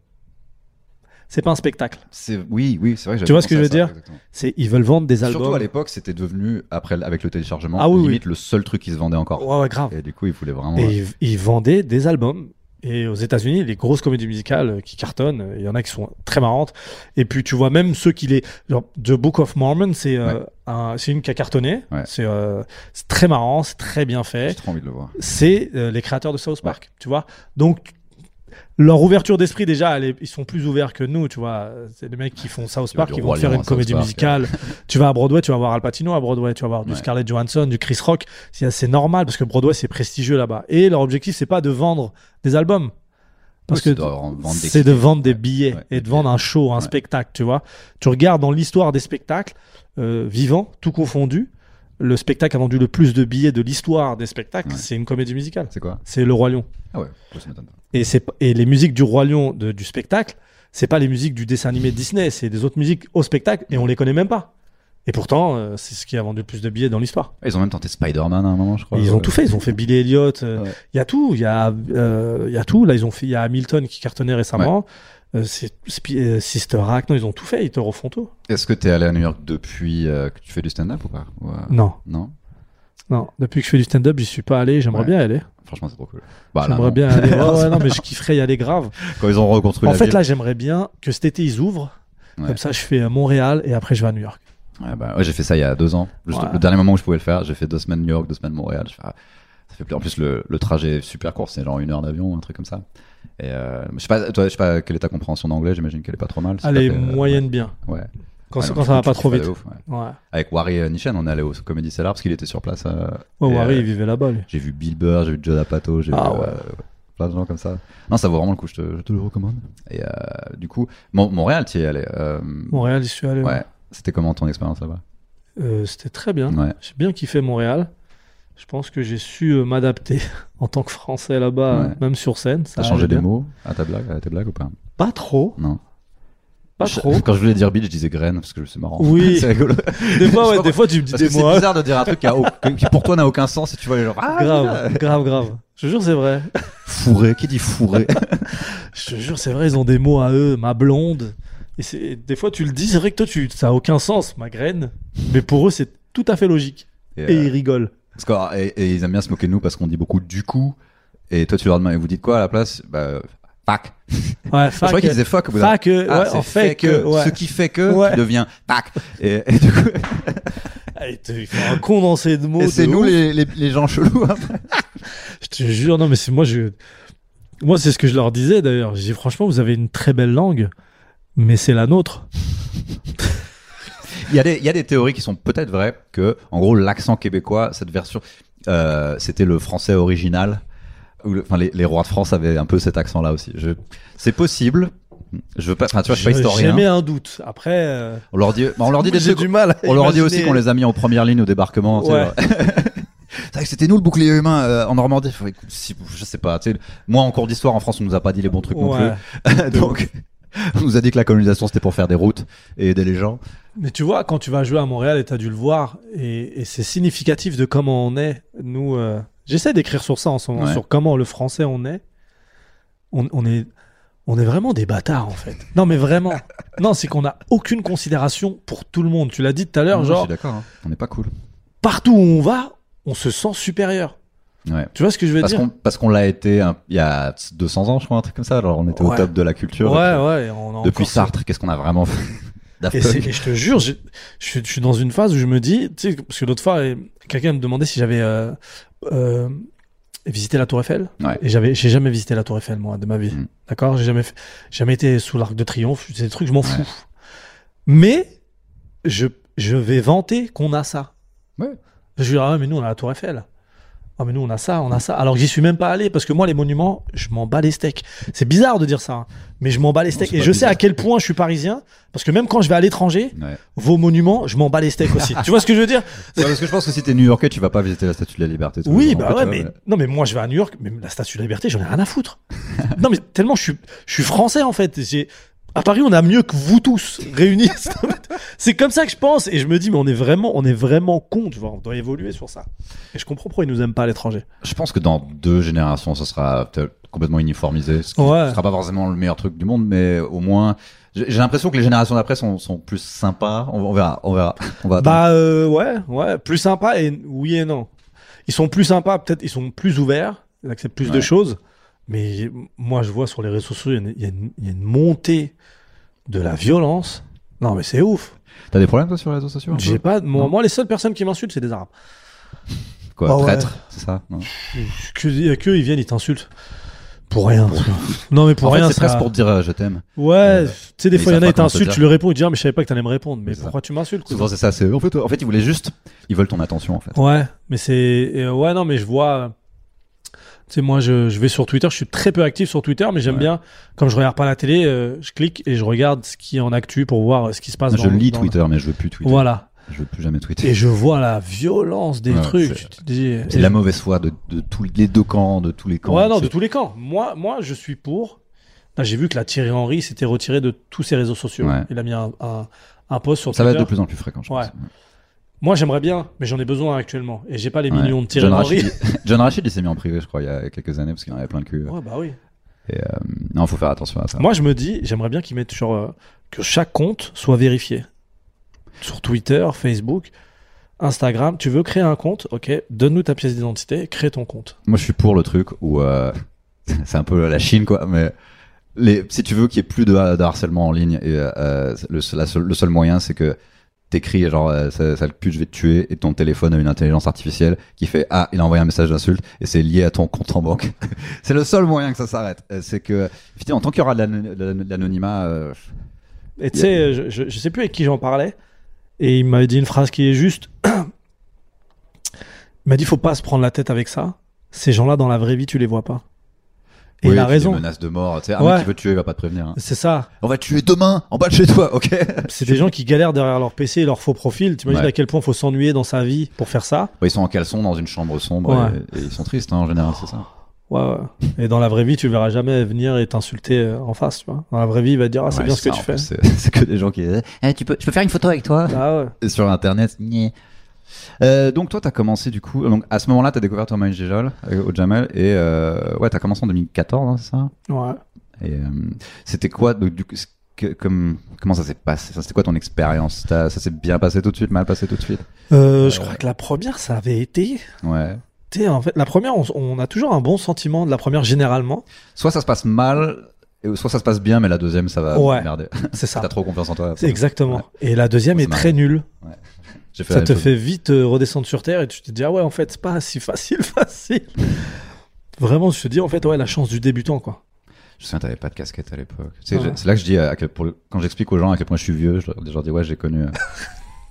C'est pas un spectacle. C'est oui, oui, c'est vrai. que Tu vois ce que je veux ça, dire. C'est ils veulent vendre des albums. Surtout à l'époque, c'était devenu après avec le téléchargement Ah oui, limite le seul truc qui se vendait encore. Ouais, ouais, grave. Et du coup, il voulait vraiment. Et ils, ils vendaient des albums. Et aux États-Unis, les grosses comédies musicales euh, qui cartonnent, euh, il y en a qui sont très marrantes. Et puis tu vois même ceux qui les, genre The Book of Mormon, c'est euh, un- c'est une qui a cartonné. Ouais. C'est euh, très marrant, c'est très bien fait. J'ai trop envie de le voir. C'est euh, les créateurs de South Park, tu vois. Donc leur ouverture d'esprit déjà, est- ils sont plus ouverts que nous, tu vois. C'est des mecs qui font South Park, qui vont faire une comédie Park, musicale. tu vas à Broadway, tu vas voir Al Pacino à Broadway, tu vas voir du Ouais. Scarlett Johansson, du Chris Rock. C'est normal parce que Broadway c'est prestigieux là-bas. Et leur objectif c'est pas de vendre des albums. Parce Oui, que de vendre des c'est de vendre des billets Ouais, et de vendre un show, un Ouais. spectacle, tu vois. Tu regardes dans l'histoire des spectacles euh, vivants, tout confondu, le spectacle a vendu le plus de billets de l'histoire des spectacles, Ouais. c'est une comédie musicale. C'est quoi C'est Le Roi Lion. Ah ouais, ça. Et, et les musiques du Roi Lion de- du spectacle, c'est pas les musiques du dessin animé de Disney, c'est des autres musiques au spectacle et on les connaît même pas. Et pourtant, euh, c'est ce qui a vendu le plus de billets dans l'histoire. Ils ont même tenté Spider-Man à un moment, je crois. Et Ils ont Ouais. tout fait, ils ont fait Billy Elliot, euh, il Ouais. y a tout, il y a, euh, y a tout. Là, ils ont fait, il y a Hamilton qui cartonnait récemment, Euh, euh, Sister Act, non, ils ont tout fait, ils te refont tout. Est-ce que t'es allé à New York depuis euh, que tu fais du stand-up ou pas Ou, euh, Non, Non non, depuis que je fais du stand-up, j'y suis pas allé, j'aimerais Ouais. bien y aller. Franchement, c'est trop cool. Bah, j'aimerais bien aller. [laughs] Ouais, ouais, non, mais je kifferais y aller grave. Quand ils ont reconstruit En la fait, ville. là, j'aimerais bien que cet été ils ouvrent. Ouais. Comme ça, je fais Montréal et après je vais à New York. Ouais, bah, ouais, j'ai fait ça il y a deux ans. Juste Ouais. Le dernier moment où je pouvais le faire, j'ai fait deux semaines New York, deux semaines Montréal. Je fais, ah, ça fait plaisir. En plus, le, le trajet est super court, c'est genre une heure d'avion, un truc comme ça. Et euh, je sais pas, toi, je sais pas quelle est ta compréhension d'anglais. J'imagine qu'elle est pas trop mal. si Elle est euh, moyenne bien. Ouais. Quand, Ouais, quand ça va pas trop vite. ouf, ouais. Ouais. Avec Wari Nishan, on est allé au Comedy Cellar parce qu'il était sur place. euh, Wari, euh, il vivait là-bas. J'ai vu Bill Burr, j'ai vu Joe D'Apato, j'ai Ah vu euh, plein de gens comme ça. Non, ça vaut vraiment le coup, je te, je te le recommande. Et du coup, Mon- Montréal, tu y es allé. Montréal, j'y suis allé. ouais. C'était comment ton expérience là-bas? C'était très bien. Ouais. J'ai bien kiffé Montréal. Je pense que j'ai su euh, m'adapter [laughs] en tant que Français là-bas, Ouais. euh, même sur scène. Ça T'as changé des mots à ta blague, à tes blagues ou pas? Pas trop. Non. Pas Je- trop. Quand je voulais dire Bill, je disais graine parce que c'est marrant. Oui. [laughs] c'est rigolo. Des fois, ouais, des fois, tu me dis Parce des c'est mots. hein. bizarre de dire un truc qui, a au- [laughs] qui pour toi n'a aucun sens et tu vois les gens. Ah, Grave, grave, grave. Je te jure, c'est vrai. Fourré, qui dit fourré? Je te jure, c'est vrai, ils ont des mots à eux, ma blonde. Et c'est des fois, tu le dis, c'est vrai que toi, tu, ça a aucun sens, ma graine. Mais pour eux, c'est tout à fait logique. Et, Et euh, ils rigolent. Parce que- et, et ils aiment bien se moquer de nous parce qu'on dit beaucoup du coup. Et toi, tu leur demandes, et vous dites quoi à la place? Bah, fuck. [laughs] Ouais, je croyais qu'ils disaient fuck Fac, euh, Ah, ouais, en fait que, ouais. Ce qui fait que Ouais. tu deviens tac. Et, et du coup, [laughs] Ah, il fait un condensé de mots. et c'est nous les, les, les gens chelous. hein. après. [laughs] Je te jure, non, mais c'est moi, je. Moi, c'est ce que je leur disais d'ailleurs. Dis, franchement, vous avez une très belle langue, mais c'est la nôtre. Il y, a des, il y a des théories qui sont peut-être vraies que, en gros, l'accent québécois, cette version, euh, c'était le français original. Le- Enfin, les, les rois de France avaient un peu cet accent-là aussi. Je, c'est possible. Je veux pas, enfin, tu vois, je suis pas J'ai historien. jamais un doute. Après. euh, On leur dit, bah, on leur dit [laughs] des j'ai du mal. On leur dit aussi qu'on les a mis en première ligne au débarquement. tu Ouais. [laughs] C'est vrai que c'était nous le bouclier humain euh, en Normandie. Si- je sais pas. tu sais, moi, en cours d'histoire en France, on nous a pas dit les bons trucs non plus. [laughs] Donc, [laughs] on nous a dit que la colonisation c'était pour faire des routes et aider les gens. Mais tu vois, quand tu vas jouer à Montréal et tu as dû le voir, et, et c'est significatif de comment on est, nous. euh, J'essaie d'écrire sur ça en ce moment, Ouais. sur comment le français on est. On, on est. on est vraiment des bâtards en fait. Non mais vraiment. [laughs] Non, c'est qu'on a aucune considération pour tout le monde. Tu l'as dit tout à l'heure, Non, Je genre suis d'accord. hein. On n'est pas cool. partout où on va, on se sent supérieur. Ouais. Tu vois ce que je veux Parce dire qu'on parce qu'on l'a été il y a 200 ans, je crois, un truc comme ça. Genre, on était au top de la culture. Ouais, ouais. On Depuis Sartre, qu'est-ce qu'on a vraiment fait [laughs] Et, je te jure, je suis, je suis dans une phase où je me dis, tu sais, parce que l'autre fois, quelqu'un me demandait si j'avais euh, euh, visité la Tour Eiffel. Ouais. Et j'avais, j'ai jamais visité la Tour Eiffel, moi, de ma vie. Mm. D'accord? J'ai jamais, fait- jamais été sous l'Arc de Triomphe. C'est des trucs, je m'en fous. Mais, je, je vais vanter qu'on a ça. Ouais. Je vais dire, ah, ouais, mais nous, on a la Tour Eiffel. Ah, mais nous, on a ça, on a ça. Alors que j'y suis même pas allé, parce que moi, les monuments, je m'en bats les steaks. C'est bizarre de dire ça, hein, mais je m'en bats les steaks. Et je sais à quel point je suis parisien, parce que même quand je vais à l'étranger, Ouais. vos monuments, je m'en bats les steaks aussi. [laughs] tu vois ce que je veux dire? Ouais, parce que je pense que si t'es New-Yorkais, tu vas pas visiter la Statue de la Liberté. Oui, bah ouais, tu mais non, mais moi je vais à New York, mais la Statue de la Liberté, j'en ai rien à foutre. [laughs] non, mais tellement je suis, je suis français en fait. À Paris, on a mieux que vous tous réunis. [laughs] C'est comme ça que je pense, et je me dis, mais on est vraiment, on est vraiment con. Tu vois, on doit évoluer sur ça. Et je comprends pourquoi ils nous aiment pas à l'étranger. Je pense que dans deux générations, ça sera peut-être complètement uniformisé. Ce qui Ouais. sera pas forcément le meilleur truc du monde, mais au moins, j'ai l'impression que les générations d'après sont, sont plus sympas. On, on verra, on verra. On va. Bah euh, ouais, ouais, plus sympa et oui et non. Ils sont plus sympas, peut-être ils sont plus ouverts, ils acceptent plus de choses. Mais moi je vois sur les réseaux sociaux, il y a une- y, y a montée de la violence. Non mais c'est ouf. T'as des problèmes toi sur les réseaux sociaux J'ai pas, moi, les seules personnes qui m'insultent c'est des arabes. Quoi, ouais. traître, c'est ça non Que, que ils viennent, ils t'insultent pour rien. non mais pour En rien. c'est presque pour te dire euh, je t'aime. Ouais, tu sais des fois il y en a ils t'insultent, tu lui réponds, ils disent ah mais je savais pas que t'allais me répondre. Mais ça. pourquoi tu m'insultes Souvent c'est ça. C'est en fait, en fait, ils voulaient juste, ils veulent ton attention en fait. Ouais, mais c'est euh, ouais non mais je vois tu sais moi je, je vais sur Twitter, je suis très peu actif sur Twitter mais j'aime Ouais. bien comme je regarde pas la télé, euh, je clique et je regarde ce qui est en actu pour voir euh, ce qui se passe Je dans- lis dans- Twitter, mais je veux plus tweeter. Voilà. Je veux plus jamais tweeter. Et je vois la violence des Ouais, trucs, c'est- dis C'est la mauvaise foi de, de tous les deux camps, de tous les camps. Ouais non, de tous les camps. Moi moi je suis pour Là, j'ai vu que la Thierry Henry s'était retiré de tous ses réseaux sociaux. Ouais. Il a mis un, un, un post sur Ça va Twitter. être de plus en plus fréquent, je Ouais. Moi, j'aimerais bien, mais j'en ai besoin actuellement. Et j'ai pas les Ouais. millions de Thierry John Henry. Rachid, John Rachid, il s'est mis en privé, je crois, il y a quelques années, parce qu'il en avait plein le cul. Ouais, bah oui. Et, euh, non, faut faire attention à ça. Moi, je me dis, j'aimerais bien qu'ils mettent sur euh, que chaque compte soit vérifié. Sur Twitter, Facebook, Instagram. Tu veux créer un compte? Ok, donne-nous ta pièce d'identité, crée ton compte. Moi, je suis pour le truc où euh, [laughs] c'est un peu la Chine, quoi. Mais les, si tu veux qu'il y ait plus de, de harcèlement en ligne, et, euh, le, seul- la seule- le seul moyen, c'est que t'écris genre euh, ça, ça le pue, je vais te tuer, et ton téléphone a une intelligence artificielle qui fait ah, il a envoyé un message d'insulte et c'est lié à ton compte en banque. [laughs] c'est le seul moyen que ça s'arrête. Euh, C'est que effectivement, tant qu'il y aura de l'ano- de l'anonymat, euh, Et tu sais, je, je, je sais plus avec qui j'en parlais, et il m'avait dit une phrase qui est juste. [clears throat] il m'a dit, faut pas se prendre la tête avec ça. Ces gens-là, dans la vraie vie, tu les vois pas. Et oui, il a raison. Des menaces de mort. Tu sais, un Ouais. mec qui veut te tuer, il va pas te prévenir. hein. C'est ça. On va te tuer demain, en bas de chez toi, ok? [laughs] C'est des gens qui galèrent derrière leur PC et leur faux profil. T'imagines Ouais. à quel point faut s'ennuyer dans sa vie pour faire ça? Ouais, Ils sont en caleçon dans une chambre sombre Ouais. et, et ils sont tristes hein, en général, c'est ça. Ouais, ouais. Et dans la vraie vie, tu le verras jamais venir et t'insulter euh, en face, tu vois. Dans la vraie vie, il va te dire, ah, c'est Ouais, bien ce que tu fais. C'est [laughs] c'est que des gens qui disent Eh, tu peux, je peux faire une photo avec toi Ah ouais. Et Sur internet, nyeh. Euh, donc toi, t'as commencé du coup. Donc à ce moment-là, t'as découvert Thomas Gijol euh, au Jamel et euh, ouais, t'as commencé en 2014, hein, c'est ça? Ouais. Et euh, c'était quoi donc, du coup, que- comme, comment ça s'est passé? C'était quoi ton expérience? Ça s'est bien passé tout de suite, mal passé tout de suite? Je crois que la première, ça avait été. Ouais. Tu sais, en fait, la première, on, on a toujours un bon sentiment de la première généralement. Soit ça se passe mal, soit ça se passe bien, mais la deuxième, ça va Ouais. merder. C'est ça. [laughs] T'as trop confiance en toi. C'est exactement. Ouais. Et la deuxième est m'a- très nulle. J'ai fait Ça te chose. fait vite euh, redescendre sur terre et tu te dis, ah ouais, en fait, c'est pas si facile, [laughs] facile. Vraiment, je te dis, en fait, ouais, la chance du débutant, quoi. Je sais, t'avais pas de casquette à l'époque. Tu sais, Ouais. j'ai- C'est là que je dis, à quel- pour le- quand j'explique aux gens à quel point je suis vieux, je leur, je leur dis, ouais, j'ai connu euh,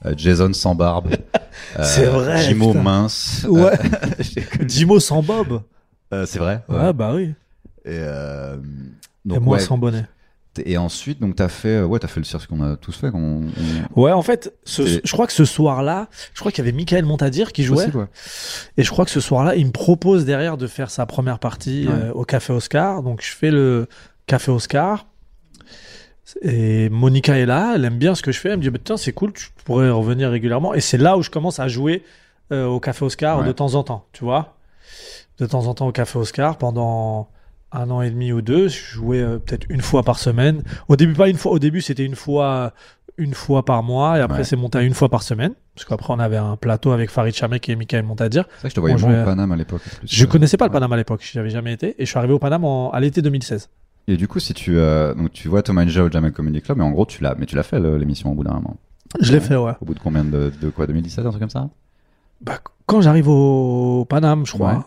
euh, Jason sans barbe. [laughs] euh, C'est vrai, Jimo putain. mince. [laughs] Ouais. Euh, connu- Dimo sans bob. Euh, c'est vrai. Ouais, bah oui. Et, euh, moi ouais, sans bonnet. Et ensuite, donc, t'as fait, euh, ouais, t'as fait le cirque qu'on a tous fait. on- Ouais, en fait, ce- je crois que ce soir-là, je crois qu'il y avait Michael Montadir qui jouait. Possible, ouais. Et je crois que ce soir-là, il me propose derrière de faire sa première partie Ouais. euh, au Café Oscar. Donc je fais le Café Oscar. Et Monica est là, elle aime bien ce que je fais. Elle me dit, bah, tiens, c'est cool, tu pourrais revenir régulièrement. Et c'est là où je commence à jouer euh, au Café Oscar Ouais. de temps en temps, tu vois. De temps en temps au Café Oscar pendant un an et demi ou deux, je jouais euh, peut-être une fois par semaine. Au début, pas une fois. Au début, c'était une fois, une fois par mois, et après, Ouais. c'est monté à une fois par semaine. Parce qu'après, on avait un plateau avec Farid Chamek et Michael Montadir. C'est vrai que je te voyais vais- au Paname à l'époque. Je connaissais pas le. Paname à l'époque, j'y avais jamais été, et je suis arrivé au Paname en- à l'été 2016. Et du coup, si tu, euh, donc tu vois Thomas Ninja au Jamel Comedy Club, mais en gros, tu l'as, mais tu l'as fait l'émission au bout d'un moment. Je l'ai fait, ouais. Au bout de combien de, de quoi 2017, un truc comme ça? Bah, quand j'arrive au Paname, je crois. Ouais,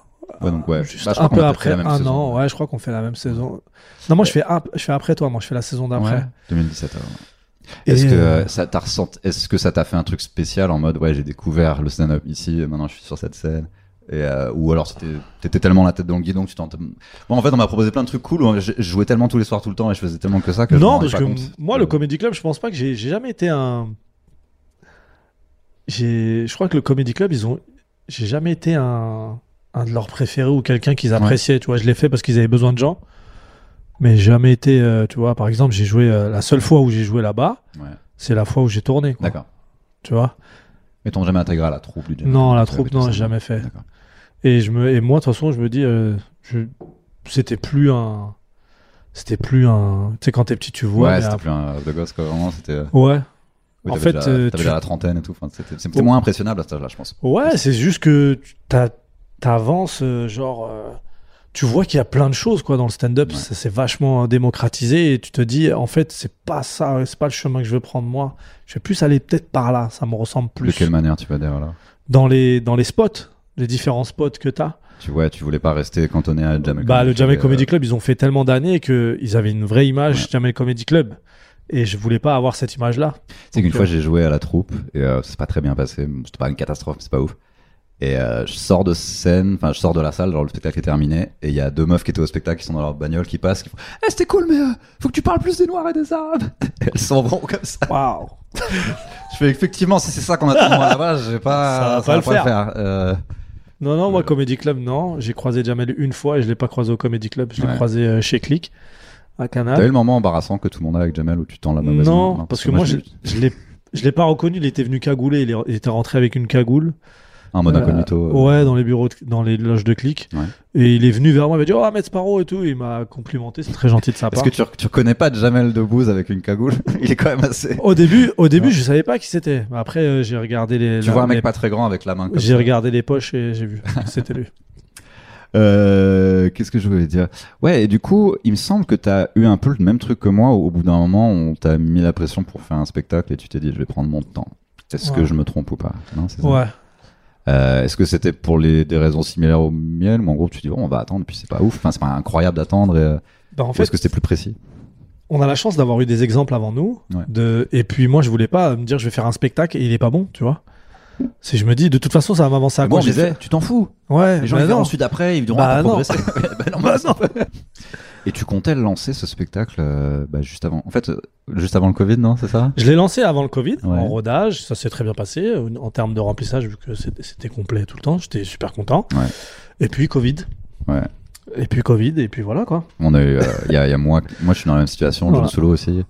donc ouais. Juste Bah, je crois un peu après un saison. an, ouais, je crois qu'on fait la même saison. Non, moi je fais, un- je fais après toi, moi je fais la saison d'après. Ouais, 2017. alors. Est-ce que euh, ça t'a ressenti, est-ce que ça t'a fait un truc spécial en mode ouais j'ai découvert le stand-up ici et maintenant je suis sur cette scène? Et euh, ou alors c'était t'étais tellement la tête dans le guidon que tu t'en bon en fait on m'a proposé plein de trucs cool où je, jouais tellement tous les soirs tout le temps et je faisais tellement que ça que Non, parce que compte. moi, Euh, le Comedy Club, je pense pas que j'ai j'ai jamais été un. J'ai, je crois que le Comedy Club, ils ont, j'ai jamais été un, un de leurs préférés ou quelqu'un qu'ils appréciaient. Tu vois, je l'ai fait parce qu'ils avaient besoin de gens, mais j'ai jamais été. euh, tu vois, par exemple, j'ai joué euh, la seule fois où j'ai joué là-bas, ouais, c'est la fois où j'ai tourné. d'accord Tu vois. mais t'ont jamais intégré à la troupe du Jamel Non, la troupe, non, j'ai jamais fait. Et je me, et moi, de toute façon, je me dis, euh, je, c'était plus un, c'était plus un, tu sais, quand t'es petit, tu vois. ouais c'était après- plus un de gosse quoi vraiment c'était Ouais. oui, En fait, déjà, tu- déjà la trentaine et tout enfin, c'était c'était Oh. moins impressionnable à cet âge-là je pense Ouais, c'est juste que t'as- t'avances, euh, genre, euh, tu vois qu'il y a plein de choses, quoi, dans le stand-up. Ouais. Ça s'est vachement euh, démocratisé et tu te dis, en fait, c'est pas ça, c'est pas le chemin que je veux prendre moi. Je vais plus aller peut-être par là, ça me ressemble de plus. quelle manière tu vas dire là Dans les, dans les spots, les différents spots que t'as. tu vois tu voulais pas rester cantonné à Jamel Bah, le Comedy Jamel Club, Comedy Club, ils ont fait tellement d'années qu'ils avaient une vraie image Ouais. Jamel Comedy Club. Et je voulais pas avoir cette image-là. Sais qu'une fois j'ai joué à la troupe et euh, ça s'est pas très bien passé. C'était pas une catastrophe, mais c'est pas ouf. Et euh, je sors de scène, enfin je sors de la salle, genre le spectacle est terminé et il y a deux meufs qui étaient au spectacle qui sont dans leur bagnole qui passent, qui font Eh c'était cool mais euh, faut que tu parles plus des noirs et des arabes. Et [laughs] elles s'en vont comme ça. Waouh! Je fais effectivement si c'est ça qu'on attend moi là-bas, je vais pas Ça va pas le faire. Euh, Non, non, moi, Euh. Comedy Club, non. J'ai croisé Jamel une fois et je l'ai pas croisé au Comedy Club. Je l'ai Ouais. croisé chez Click, à Canal. T'as eu le moment embarrassant que tout le monde a avec Jamel où tu tends la main Non, parce que moi, je, je l'ai, pas reconnu. Il était venu. Il, est- il était rentré avec une cagoule. En mode Euh, incognito. euh. Ouais, dans les bureaux, de- dans les loges de clic. Ouais. Et il est venu vers moi. Il m'a dit, oh, Ahmed Sparrow et tout. Il m'a complimenté. C'est très gentil de sa Est-ce part. que tu, tu reconnais pas Jamel Debbouze avec une cagoule? [laughs] Il est quand même assez. Au début, au début, Ouais. je savais pas qui c'était. Après, euh, j'ai regardé les. Tu la- vois un mec les- pas très grand avec la main J'ai regardé les poches et j'ai vu. [laughs] C'était lui. Euh, Qu'est-ce que je voulais dire? Ouais, et du coup, il me semble que t'as eu un peu le même truc que moi. où Au bout d'un moment, on t'a mis la pression pour faire un spectacle et tu t'es dit, je vais prendre mon temps. Est-ce que je me trompe ou pas? Non. Ouais. Euh, Est-ce que c'était pour les, des raisons similaires aux miennes ou en gros tu dis, bon, on va attendre, puis c'est pas ouf. Enfin, c'est pas incroyable d'attendre. Et, euh, Bah, en ou fait, est-ce que c'était plus précis? on a la chance d'avoir eu des exemples avant nous. Ouais. De... Et puis moi, je voulais pas me dire je vais faire un spectacle et il est pas bon, tu vois. Si je me dis de toute façon ça va m'avancer à quoi bon, je disais, fait- tu t'en fous. Ouais, Les gens bah ils ensuite après, ils diront, Bah ah, t'as non. [laughs] bah non, Bah non. Et tu comptais lancer ce spectacle euh, bah, juste avant. En fait, euh, juste avant le Covid, non C'est ça? Je l'ai lancé avant le Covid, Ouais. en rodage, ça s'est très bien passé euh, en termes de remplissage vu que c'était complet tout le temps, j'étais super content. Ouais. Et puis Covid. Ouais. Et puis Covid et puis voilà quoi. On a eu, euh, il y, a, il y a moi, moi je suis dans la même situation, Voilà. John Solo aussi.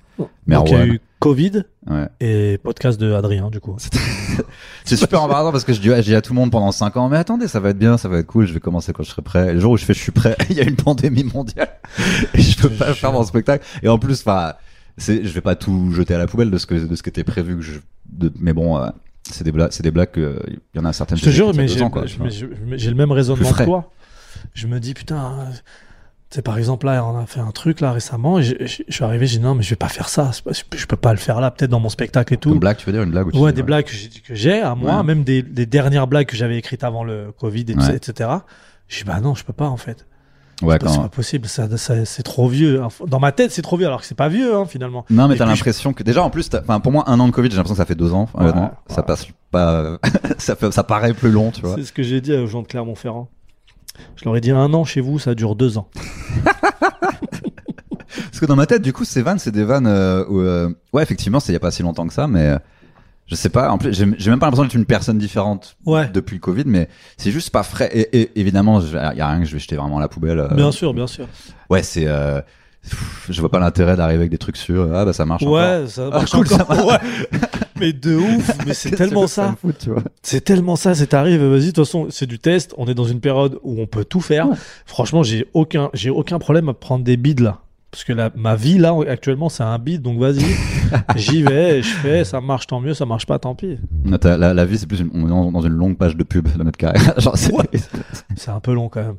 Merwan. Covid Ouais. et podcast de Adrien du coup. C'est [laughs] super embarrassant parce que je dis, ouais, je dis à tout le monde pendant 5 ans, mais attendez, ça va être bien, ça va être cool, je vais commencer quand je serai prêt. Et le jour où je fais, je suis prêt, [laughs] il y a une pandémie mondiale [laughs] et je peux pas faire mon spectacle. Et en plus, enfin, c'est, je vais pas tout jeter à la poubelle de ce que, de ce qui était prévu que je, de, mais bon, euh, c'est des blagues, c'est des blagues que, il y en a certaines Je te jure, mais j'ai le même raisonnement que toi. Je me dis, putain, sais, par exemple, là, on a fait un truc là récemment, et je, je- je suis arrivé, j'ai dit, non, mais je vais pas faire ça, c'est pas- je peux pas le faire là, peut-être dans mon spectacle et tout. Une blague, tu veux dire, une blague Ouais, des blagues que j'ai- à moi, Ouais. même des, des dernières blagues que j'avais écrites avant le Covid, et Ouais. etc. Je dis, bah non, je peux pas en fait. Ouais, C'est pas- C'est quand, pas possible, ça, ça- c'est trop vieux. Dans ma tête, c'est trop vieux, alors que c'est pas vieux, hein, finalement. Non, mais t'as l'impression que déjà en plus, enfin pour moi un an de Covid, j'ai l'impression que ça fait deux ans. Ça passe pas, [laughs] ça fait, ça paraît plus long, tu vois. C'est ce que j'ai dit aux gens de Clermont-Ferrand. Je leur ai dit, un an chez vous, ça dure deux ans. [laughs] Parce que dans ma tête, du coup, ces vannes, c'est des vannes euh, où, euh, ouais, effectivement, c'est il y a pas si longtemps que ça, mais euh, je sais pas. En plus, j'ai même pas l'impression d'être une personne différente Ouais. depuis le Covid, mais c'est juste pas frais. Et, et évidemment, il y a rien que je vais jeter vraiment à la poubelle. euh. Bien sûr, bien sûr. Ouais, c'est. Euh, je vois pas l'intérêt d'arriver avec des trucs sûrs. Ah bah ça marche. encore. Ouais, ça Ah, marche cool, ça encore. Ouais. [laughs] mais de ouf, [laughs] mais c'est tellement ça. C'est tellement ça, c'est arrive, vas-y, de toute façon, c'est du test, on est dans une période où on peut tout faire. Franchement, j'ai aucun, j'ai aucun problème à prendre des bides là. Parce que la, ma vie là, actuellement, c'est un bide, donc vas-y, [laughs] j'y vais, je fais, ça marche tant mieux, ça marche pas tant pis. La, la vie, c'est plus une, on est dans, dans une longue page de pub de notre carrière. [laughs] C'est- un peu long quand même.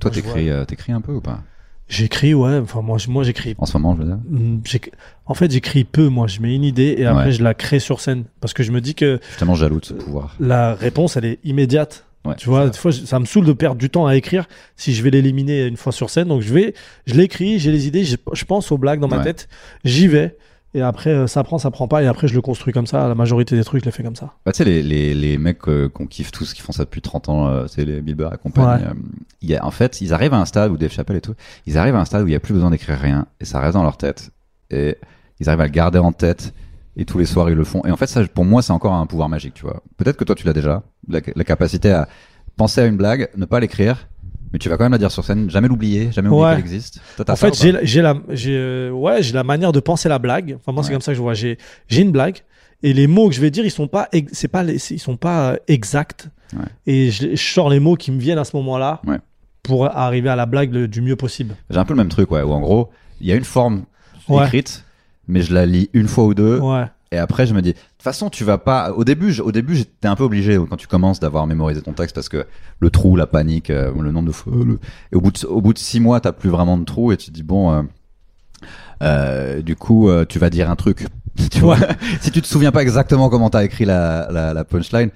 Toi, t'écris, euh, t'écris un peu ou pas? J'écris, ouais, enfin, moi, moi j'écris. En ce moment, je veux dire. J'éc- En fait, j'écris peu, moi, je mets une idée et après, Ouais. je la crée sur scène. Parce que je me dis que Je suis tellement jaloux de ce pouvoir. la réponse, elle est immédiate. Ouais, Tu vois, des fois, ça me saoule de perdre du temps à écrire si je vais l'éliminer une fois sur scène. Donc, je vais, je l'écris, j'ai les idées, je, je pense aux blagues dans ma Ouais. tête, j'y vais. Et après, euh, ça prend, ça prend pas. Et après, je le construis comme ça. La majorité des trucs, je les fais comme ça. Bah, tu sais, les, les, les mecs euh, qu'on kiffe tous, qui font ça depuis 30 ans, euh, c'est les Bieber et compagnie. Ouais. euh, y a, en fait, ils arrivent à un stade où Dave Chappelle et tout, ils arrivent à un stade où il n'y a plus besoin d'écrire rien et ça reste dans leur tête. Et ils arrivent à le garder en tête et tous les soirs ils le font. Et en fait, ça, pour moi, c'est encore un pouvoir magique, tu vois. Peut-être que toi, tu l'as déjà, la, la capacité à penser à une blague, ne pas l'écrire, mais tu vas quand même la dire sur scène, jamais l'oublier, jamais oublier Ouais. qu'elle existe. Toi, En fait, j'ai, la- j'ai la, j'ai, euh, ouais, j'ai la manière de penser la blague. Enfin, moi, c'est comme ça que je vois. J'ai, j'ai une blague et les mots que je vais dire, ils sont pas, c'est pas, les- ils sont pas euh, exacts. Ouais. Et je, je sors les mots qui me viennent à ce moment-là pour arriver à la blague le- du mieux possible. J'ai un peu le même truc, ouais, où en gros, il y a une forme écrite, mais je la lis une fois ou deux, Ouais. Et après, je me dis, de toute façon, tu vas pas. Au début, au début, j'étais un peu obligé quand tu commences d'avoir mémorisé ton texte parce que le trou, la panique, euh, le nombre de fois. le- Et au bout de, au bout de six mois, t'as plus vraiment de trou et tu te dis bon, euh, euh, du coup, euh, tu vas dire un truc. [laughs] tu vois, si tu te souviens pas exactement comment t'as écrit la, la, la punchline.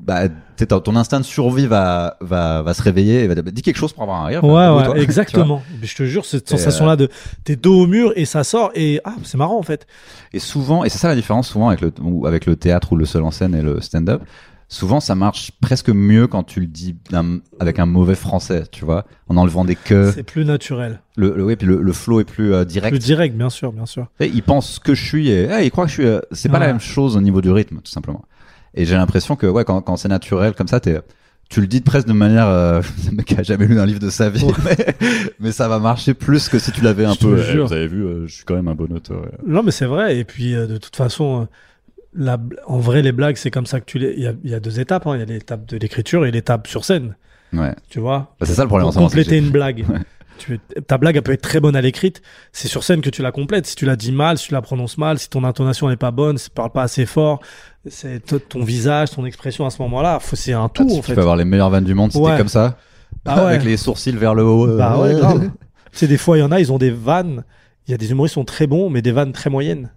Bah, ton instinct de survie va, va, va se réveiller et va dire, bah, dis quelque chose pour avoir un rire. Ouais, ouais, exactement. Mais je te jure, cette Et, euh, sensation-là de t'es dos au mur et ça sort et ah, c'est marrant en fait. Et souvent, et c'est ça la différence souvent avec le, avec le théâtre ou le seul en scène et le stand-up, souvent ça marche presque mieux quand tu le dis avec un mauvais français, tu vois, en enlevant des queues. C'est plus naturel, Le, le, oui, puis le, le flow est plus euh, direct. plus direct, bien sûr, bien sûr. Et il pense que je suis et eh, il croit que je suis. euh, c'est pas la même chose au niveau du rythme, tout simplement. Et j'ai l'impression que ouais, quand, quand c'est naturel comme ça, t'es tu le dis presque de manière euh, [laughs] le mec qui a jamais lu un livre de sa vie mais, mais ça va marcher plus que si tu l'avais un Je te peu jure. vous avez vu euh, je suis quand même un bon auteur ouais. Non, mais c'est vrai. Et puis, euh, de toute façon, euh, la, en vrai, les blagues, c'est comme ça que tu les. Il y a, il y a deux étapes. hein. Il y a l'étape de l'écriture et l'étape sur scène. ouais Tu vois? Bah, c'est ça le problème en Pour ce moment, c'est que compléter une blague. [laughs] Tu, ta blague, elle peut être très bonne à l'écrite. C'est sur scène que tu la complètes. Si tu la dis mal, si tu la prononces mal, si ton intonation n'est pas bonne, si tu parles pas assez fort, c'est ton visage, ton expression à ce moment-là. C'est un Ah, tout, tu, en tu fait. peux avoir les meilleures vannes du monde si Ouais. t'es comme ça Ah ouais. [laughs] avec les sourcils vers le haut euh, Bah ouais, grave. [laughs] des fois, il y en a, ils ont des vannes. Il y a des humoristes qui sont très bons, mais des vannes très moyennes.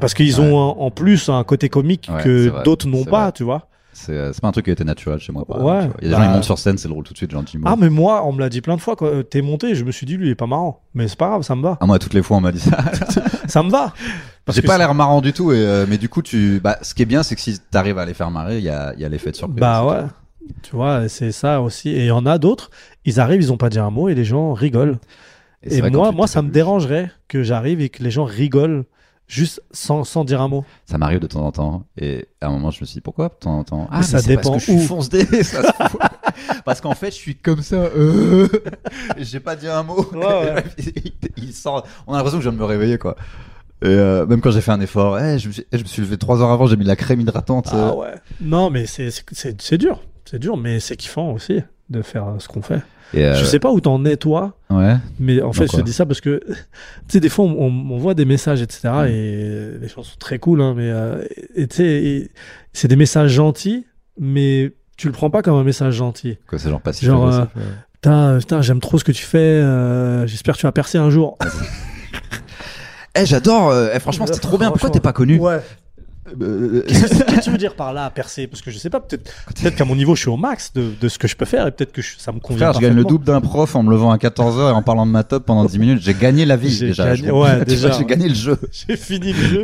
Parce qu'ils ont en, en plus un côté comique c'est que d'autres n'ont c'est pas, vrai. tu vois. C'est euh, c'est pas un truc qui a été naturel chez moi par Ouais, il y a des bah- gens ils montent sur scène c'est drôle tout de suite gentiment Ah, mais moi, on me l'a dit plein de fois. Quand t'es monté, je me suis dit, lui, il est pas marrant. Mais c'est pas grave, ça me va. Ah, moi toutes les fois on m'a dit ça [laughs] Ça me va. J'ai pas l'air marrant du tout et, euh, mais du coup tu bah ce qui est bien c'est que si t'arrives à les faire marrer il y a, y a l'effet de surprise Bah ouais. tout. Tu vois, c'est ça aussi. Et il y en a d'autres, ils arrivent, ils ont pas dit un mot et les gens rigolent. Et, quand moi, moi, ça me dérangerait que j'arrive et que les gens rigolent juste sans, sans dire un mot. ça m'arrive de temps en temps et à un moment je me suis dit pourquoi de temps en temps? Ah Mais ça dépend parce que je suis où. fonce dé [laughs] ça se fout. parce qu'en fait je suis comme ça euh, [laughs] j'ai pas dit un mot Ouais, ouais. [laughs] il, il sort on a l'impression que je viens de me réveiller quoi et euh, même quand j'ai fait un effort eh, je, me suis, eh, je me suis levé trois heures avant j'ai mis de la crème hydratante Ah euh. ouais. Non, mais c'est c'est- c'est c'est dur. C'est dur, mais c'est kiffant aussi de faire euh, ce qu'on fait. Et euh, Je sais pas où t'en es, toi. ouais Mais en fait, je te dis ça parce que, [laughs] tu sais, des fois, on, voit des messages, etc. Et les gens sont très cool, hein, mais, euh, tu sais, c'est des messages gentils, mais tu le prends pas comme un message gentil. quoi c'est genre pas si Genre, agressif, euh, ouais. Putain, putain, j'aime trop ce que tu fais, euh, j'espère que tu vas percer un jour. [laughs] Eh, j'adore. euh, eh, franchement, c'était trop bien. Pourquoi t'es pas connu? Ouais. Euh, Qu'est-ce que tu veux dire par là, percer Parce que je sais pas, peut-être peut qu'à mon niveau, je suis au max de, de ce que je peux faire et peut-être que je- ça me convient. Frère, je gagne le double d'un prof en me levant à 14h et en parlant de ma top pendant 10 minutes. J'ai gagné la vie J'ai déjà. gagné- Je- ouais, déjà, J'ai gagné le jeu. J'ai fini le jeu.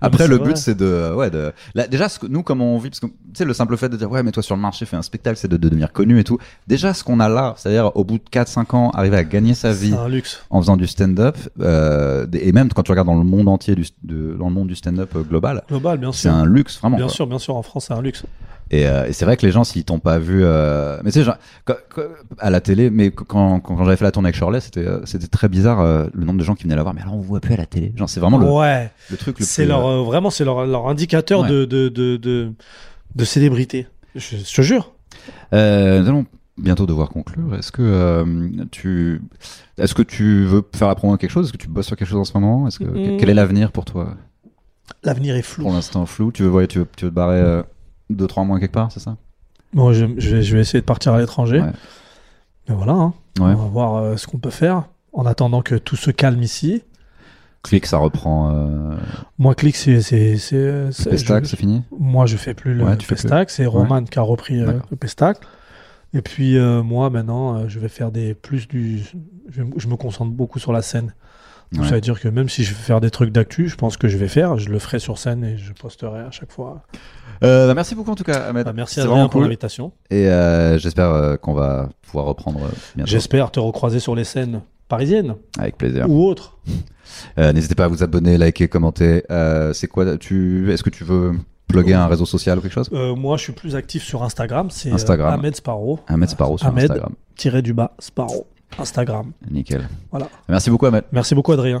Après, c'est le vrai. but, c'est de, ouais, de, là, déjà, ce que, nous, comment on vit, parce que, tu sais, le simple fait de dire, ouais, mais toi, sur le marché, fais un spectacle, c'est de, de devenir connu et tout. Déjà, ce qu'on a là, c'est-à-dire, au bout de 4-5 ans, arriver à gagner sa vie C'est un luxe. en faisant du stand-up, euh, et même quand tu regardes dans le monde entier du, de, dans le monde du stand-up euh, global, Global, bien c'est sûr. un luxe, vraiment. Bien quoi. sûr, bien sûr, en France, c'est un luxe. Et, euh, et c'est vrai que les gens, s'ils t'ont pas vu, euh, mais tu sais, genre, quand- quand- à la télé, mais quand, quand, j'avais fait la tournée avec Shirley, c'était, euh, c'était très bizarre euh, le nombre de gens qui venaient la voir. Mais alors, on vous voit plus à la télé. Genre, c'est vraiment le, Ouais, le truc le c'est plus. leur vraiment c'est leur, leur indicateur Ouais. de, de, de, de, de célébrité. Je, je te jure. Nous allons bientôt devoir conclure. Est-ce que tu, est-ce que tu veux faire la promo de quelque chose? Est-ce que tu bosses sur quelque chose en ce moment? Est-ce que quel est l'avenir pour toi? L'avenir est flou. Pour l'instant flou. Tu veux, tu veux, tu veux te barrer euh, deux trois mois quelque part, c'est ça? Bon, je, je vais, je vais essayer de partir à l'étranger. Ouais. Mais voilà, hein. Ouais. on va voir euh, ce qu'on peut faire en attendant que tout se calme ici. Click, ça reprend. Euh, Moi, clic, c'est Pestac, c'est fini? Moi, je fais plus le Ouais, tu fais plus. Pestac. C'est Roman qui a repris euh, le Pestac. Et puis moi, maintenant, je vais faire des plus du. Je, je me concentre beaucoup sur la scène. Ouais. Ça veut dire que même si je veux faire des trucs d'actu, je pense que je vais faire. Je le ferai sur scène et je posterai à chaque fois. Euh, bah, merci beaucoup en tout cas, Ahmed. Bah, merci Adrien vraiment pour l'invitation. Et euh, j'espère euh, qu'on va pouvoir reprendre bientôt. J'espère te recroiser sur les scènes parisiennes Avec plaisir. ou autres. N'hésitez pas à vous abonner, liker, commenter. C'est quoi tu Est-ce que tu veux plugger un réseau social ou quelque chose? Moi, je suis plus actif sur Instagram. C'est Instagram. Ahmed Sparrow. Ahmed Sparrow sur Ahmed, Instagram. tiré du bas, Sparrow. Instagram. Nickel. Voilà. Merci beaucoup, Ahmed. Merci beaucoup, Adrien.